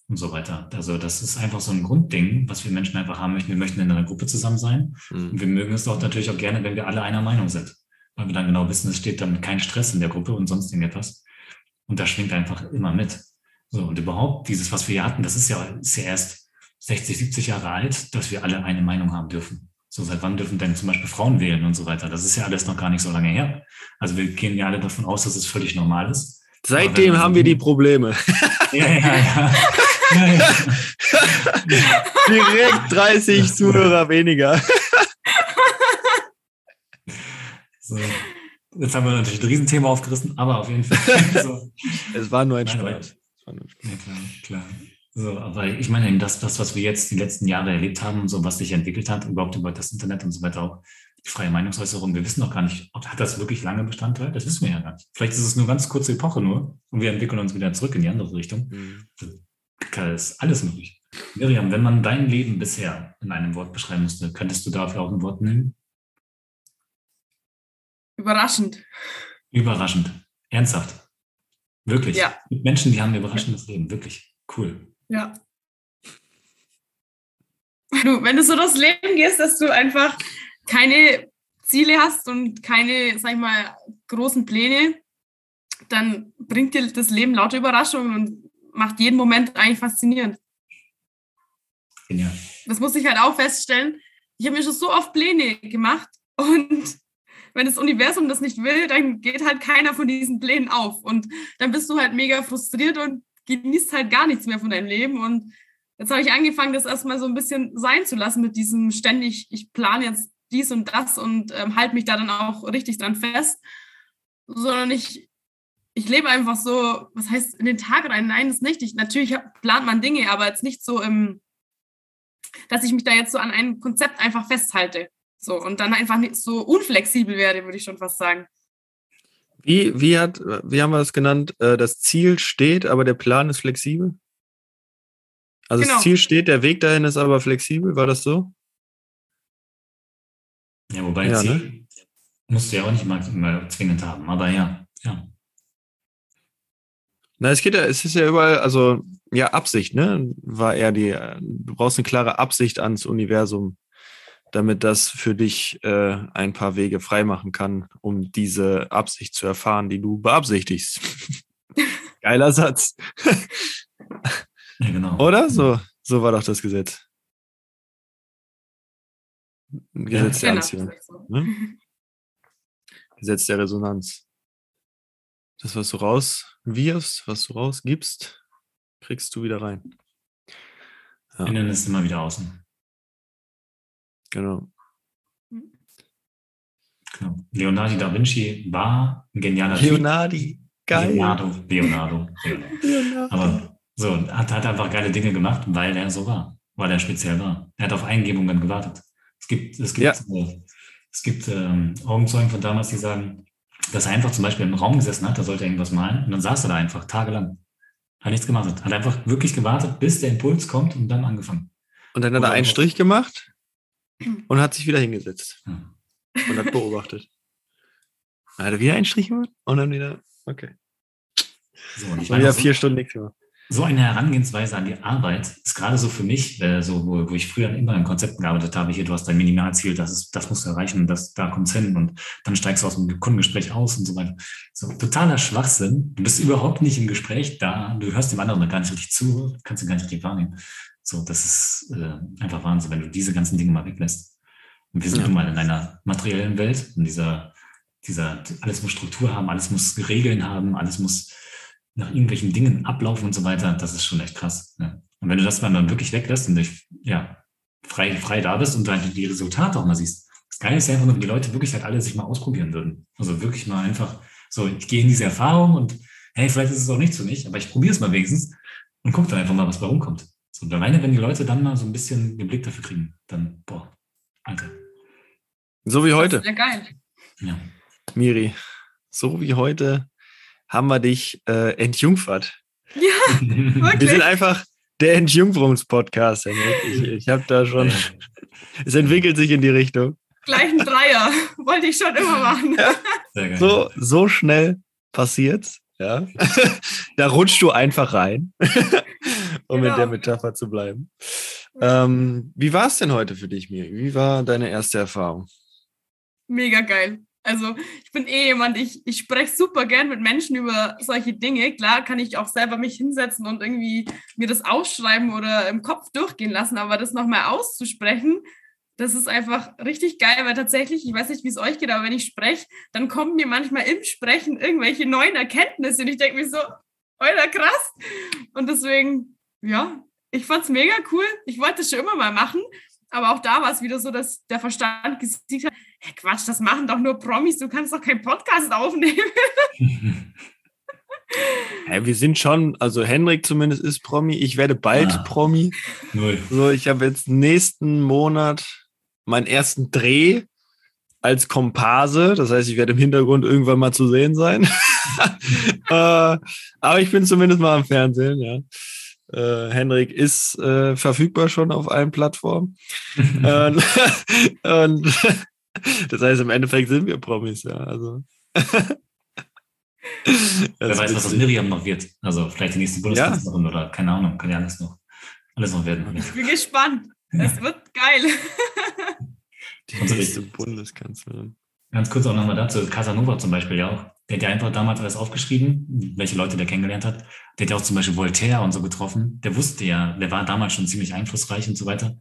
und so weiter. Also das ist einfach so ein Grundding, was wir Menschen einfach haben möchten. Wir möchten in einer Gruppe zusammen sein. Mhm. Und wir mögen es auch natürlich auch gerne, wenn wir alle einer Meinung sind. Weil wir dann genau wissen, es steht dann kein Stress in der Gruppe und sonst irgendetwas. Und das schwingt einfach immer mit. So, und überhaupt, dieses, was wir hier hatten, das ist ja, ist ja erst 60, 70 Jahre alt, dass wir alle eine Meinung haben dürfen. So, seit wann dürfen denn zum Beispiel Frauen wählen und so weiter? Das ist ja alles noch gar nicht so lange her. Also wir gehen ja alle davon aus, dass es völlig normal ist. Seitdem haben wir die Probleme. [LAUGHS] Ja, ja, ja. [LAUGHS] Direkt 30 Zuhörer weniger. [LAUGHS] So. Jetzt haben wir natürlich ein Riesenthema aufgerissen, aber auf jeden Fall. So. Es war nur ein Spaß. Ja, klar, klar. So, aber ich meine eben das, das, was wir jetzt die letzten Jahre erlebt haben so, was sich entwickelt hat, überhaupt über das Internet und so weiter auch, die freie Meinungsäußerung, wir wissen noch gar nicht, ob hat das wirklich lange Bestandteil? Das wissen wir ja gar nicht. Vielleicht ist es nur ganz kurze Epoche nur und wir entwickeln uns wieder zurück in die andere Richtung. Mhm ist alles möglich. Miriam, wenn man dein Leben bisher in einem Wort beschreiben müsste, könntest du dafür auch ein Wort nehmen? Überraschend. Überraschend. Ernsthaft. Wirklich. Ja. Mit Menschen, die haben ein überraschendes Leben. Wirklich. Cool. Ja. Du, wenn du so durchs Leben gehst, dass du einfach keine Ziele hast und keine, sag ich mal, großen Pläne, dann bringt dir das Leben lauter Überraschungen und macht jeden Moment eigentlich faszinierend. Ja. Das muss ich halt auch feststellen. Ich habe mir schon so oft Pläne gemacht und [LAUGHS] wenn das Universum das nicht will, dann geht halt keiner von diesen Plänen auf. Und dann bist du halt mega frustriert und genießt halt gar nichts mehr von deinem Leben. Und jetzt habe ich angefangen, das erstmal so ein bisschen sein zu lassen mit diesem ständig, ich plane jetzt dies und das und ähm, halte mich da dann auch richtig dran fest. Sondern ich, ich lebe einfach so, was heißt in den Tag rein? Nein, das ist nicht. Ich, natürlich plant man Dinge, aber jetzt nicht so im, dass ich mich da jetzt so an einem Konzept einfach festhalte. So, und dann einfach nicht so unflexibel werde, würde ich schon fast sagen. Wie, wie, hat, wie haben wir das genannt? Äh, das Ziel steht, aber der Plan ist flexibel? Also genau. das Ziel steht, der Weg dahin ist aber flexibel, war das so? Ja, wobei ja, Ziel ne? musst du ja auch nicht immer, immer zwingend haben, aber ja, ja. Na, es geht ja, es ist ja überall, also ja, Absicht, ne? War eher die, du brauchst eine klare Absicht ans Universum damit das für dich äh, ein paar Wege freimachen kann, um diese Absicht zu erfahren, die du beabsichtigst. [LAUGHS] Geiler Satz. ja, genau. Oder? So, so war doch das Gesetz. Gesetz ja, der Anziehung. Ne? Gesetz der Resonanz. Das, was du rauswirfst, was du rausgibst, kriegst du wieder rein. Ja. Innen ist immer wieder außen. Genau. genau. Leonardo da Vinci war ein genialer Leonardo, geil. Leonardo, Leonardo, Leonardo. Aber so, hat, hat einfach geile Dinge gemacht, weil er so war, weil er speziell war. Er hat auf Eingebungen gewartet. Es gibt, es gibt, ja. äh, es gibt ähm, Augenzeugen von damals, die sagen, dass er einfach zum Beispiel im Raum gesessen hat, da sollte er irgendwas malen und dann saß er da einfach tagelang. Hat nichts gemacht. Hat einfach wirklich gewartet, bis der Impuls kommt und dann angefangen. Und dann hat er einen Strich gemacht und hat sich wieder hingesetzt und hat beobachtet. Dann hat er wieder einen Strich gemacht und dann wieder, okay. So, und ich meine, wieder vier Stunden nichts gemacht. So eine Herangehensweise an die Arbeit ist gerade so für mich, äh, so, wo, wo, ich früher immer in Konzepten gearbeitet habe, hier, du hast dein Minimalziel, das, ist, das musst du erreichen, das, da kommst hin und dann steigst du aus dem Kundengespräch aus und so weiter. So totaler Schwachsinn. Du bist überhaupt nicht im Gespräch da, du hörst dem anderen gar nicht richtig zu, kannst ihn gar nicht richtig wahrnehmen. So, das ist äh, einfach Wahnsinn, wenn du diese ganzen Dinge mal weglässt. Und wir sind ja. nun mal in einer materiellen Welt, in dieser, dieser, alles muss Struktur haben, alles muss Regeln haben, alles muss nach irgendwelchen Dingen ablaufen und so weiter. Das ist schon echt krass. Ja. Und wenn du das mal dann wirklich weglässt und dich, ja, frei, frei da bist und dann die Resultate auch mal siehst. Das Geile ist ja einfach nur, wenn die Leute wirklich halt alle sich mal ausprobieren würden. Also wirklich mal einfach so, ich gehe in diese Erfahrung und hey, vielleicht ist es auch nichts für mich, aber ich probiere es mal wenigstens und gucke dann einfach mal, was bei rumkommt. So, und alleine, wenn die Leute dann mal so ein bisschen den Blick dafür kriegen, dann, boah, Alter. So wie heute. Sehr geil. Ja. Miri, so wie heute haben wir dich äh, entjungfert. Ja, [LAUGHS] wirklich. Wir sind einfach der Entjungferungs-Podcast. Ich, ich habe da schon, es entwickelt sich in die Richtung. Gleich ein Dreier, [LAUGHS] wollte ich schon immer machen. Ja. So, so schnell passiert's. Ja. [LAUGHS] da rutschst du einfach rein um genau. in der Metapher zu bleiben. Ähm, wie war es denn heute für dich, Miri? Wie war deine erste Erfahrung? Mega geil. Also ich bin eh jemand, ich, ich spreche super gern mit Menschen über solche Dinge. Klar kann ich auch selber mich hinsetzen und irgendwie mir das ausschreiben oder im Kopf durchgehen lassen, aber das nochmal auszusprechen, das ist einfach richtig geil, weil tatsächlich, ich weiß nicht, wie es euch geht, aber wenn ich spreche, dann kommen mir manchmal im Sprechen irgendwelche neuen Erkenntnisse und ich denke mir so, Alter, krass. Und deswegen ja, ich fand es mega cool. Ich wollte es schon immer mal machen, aber auch da war es wieder so, dass der Verstand gesiegt hat, hey, Quatsch, das machen doch nur Promis, du kannst doch keinen Podcast aufnehmen. [LAUGHS] Ja, wir sind schon, also Henrik zumindest ist Promi, ich werde bald ah, Promi. Null. So, ich habe jetzt nächsten Monat meinen ersten Dreh als Komparse, das heißt, ich werde im Hintergrund irgendwann mal zu sehen sein. [LAUGHS] äh, aber ich bin zumindest mal am Fernsehen, ja. Äh, Henrik ist äh, verfügbar schon auf allen Plattformen. [LAUGHS] und, und das heißt, im Endeffekt sind wir Promis, ja. Also. Wer weiß, was aus Miriam noch wird. Also vielleicht die nächste Bundeskanzlerin ja. oder keine Ahnung, kann ja alles noch, alles noch werden. Ich bin gespannt. Es wird geil. Die nächste Bundeskanzlerin. Ganz kurz auch nochmal dazu. Casanova zum Beispiel ja auch. Der hat ja einfach damals alles aufgeschrieben, welche Leute der kennengelernt hat. Der hat ja auch zum Beispiel Voltaire und so getroffen. Der wusste ja, der war damals schon ziemlich einflussreich und so weiter.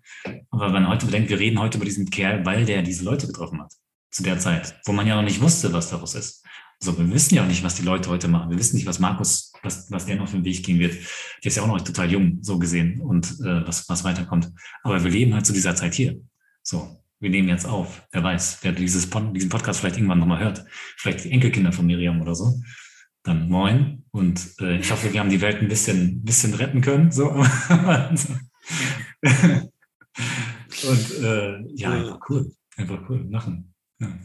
Aber wenn man heute bedenkt, wir reden heute über diesen Kerl, weil der diese Leute getroffen hat. zu der Zeit, wo man ja noch nicht wusste, was daraus ist. Also wir wissen ja auch nicht, was die Leute heute machen. Wir wissen nicht, was Markus, was, was der noch für einen Weg gehen wird. Der ist ja auch noch total jung, so gesehen, und äh, was, was weiterkommt. Aber wir leben halt zu dieser Zeit hier. So, wir nehmen jetzt auf. Wer weiß, wer dieses diesen Podcast vielleicht irgendwann nochmal hört. Vielleicht die Enkelkinder von Miriam oder so. Dann moin. Und äh, ich hoffe, wir haben die Welt ein bisschen, bisschen retten können. So. [LAUGHS] und äh, ja, einfach cool. Einfach cool. Machen. Ja.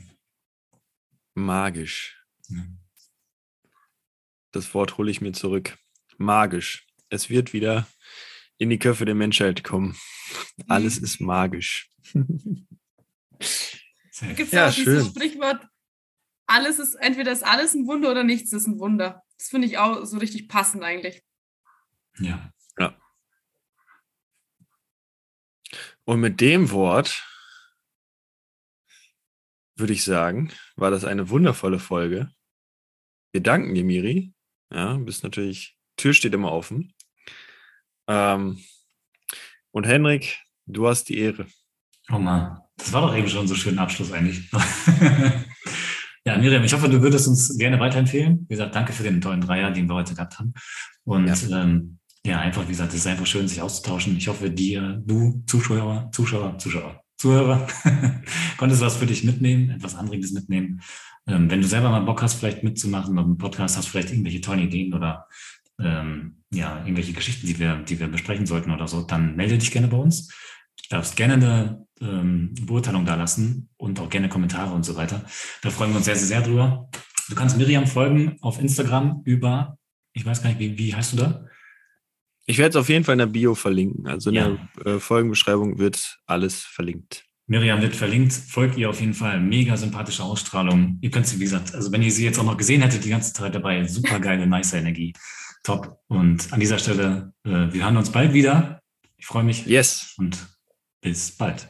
Magisch. Das Wort hole ich mir zurück. Magisch. Es wird wieder in die Köpfe der Menschheit kommen. Alles ist magisch. [LAUGHS] Gibt es ja, auch schön. dieses Sprichwort, alles ist, entweder ist alles ein Wunder oder nichts ist ein Wunder. Das finde ich auch so richtig passend eigentlich. Ja. Ja. Und mit dem Wort würde ich sagen, war das eine wundervolle Folge. Wir danken dir, Miri. Ja, bist natürlich, Tür steht immer offen. Ähm, und Henrik, du hast die Ehre. Oh Mann, das war doch eben schon so schön Abschluss eigentlich. [LAUGHS] ja, Miriam, ich hoffe, du würdest uns gerne weiterempfehlen. Wie gesagt, danke für den tollen Dreier, den wir heute gehabt haben. Und ja, ähm, ja einfach, wie gesagt, es ist einfach schön, sich auszutauschen. Ich hoffe, dir, du, Zuschauer, Zuschauer, Zuschauer, Zuhörer, [LAUGHS] konntest was für dich mitnehmen, etwas Anregendes mitnehmen. Ähm, wenn du selber mal Bock hast, vielleicht mitzumachen und einen Podcast hast, vielleicht irgendwelche tollen Ideen oder ähm, ja, irgendwelche Geschichten, die wir, die wir besprechen sollten oder so, dann melde dich gerne bei uns. Du darfst gerne eine ähm, Beurteilung da lassen und auch gerne Kommentare und so weiter. Da freuen wir uns sehr, sehr, sehr drüber. Du kannst Miriam folgen auf Instagram über, ich weiß gar nicht, wie, wie heißt du da? Ich werde es auf jeden Fall in der Bio verlinken. Also in ja. der äh, Folgenbeschreibung wird alles verlinkt. Miriam wird verlinkt. Folgt ihr auf jeden Fall. Mega sympathische Ausstrahlung. Ihr könnt sie, wie gesagt, also wenn ihr sie jetzt auch noch gesehen hättet, die ganze Zeit dabei, super geile, nice Energie. Top. Und an dieser Stelle, äh, wir hören uns bald wieder. Ich freue mich. Yes. Und bis bald.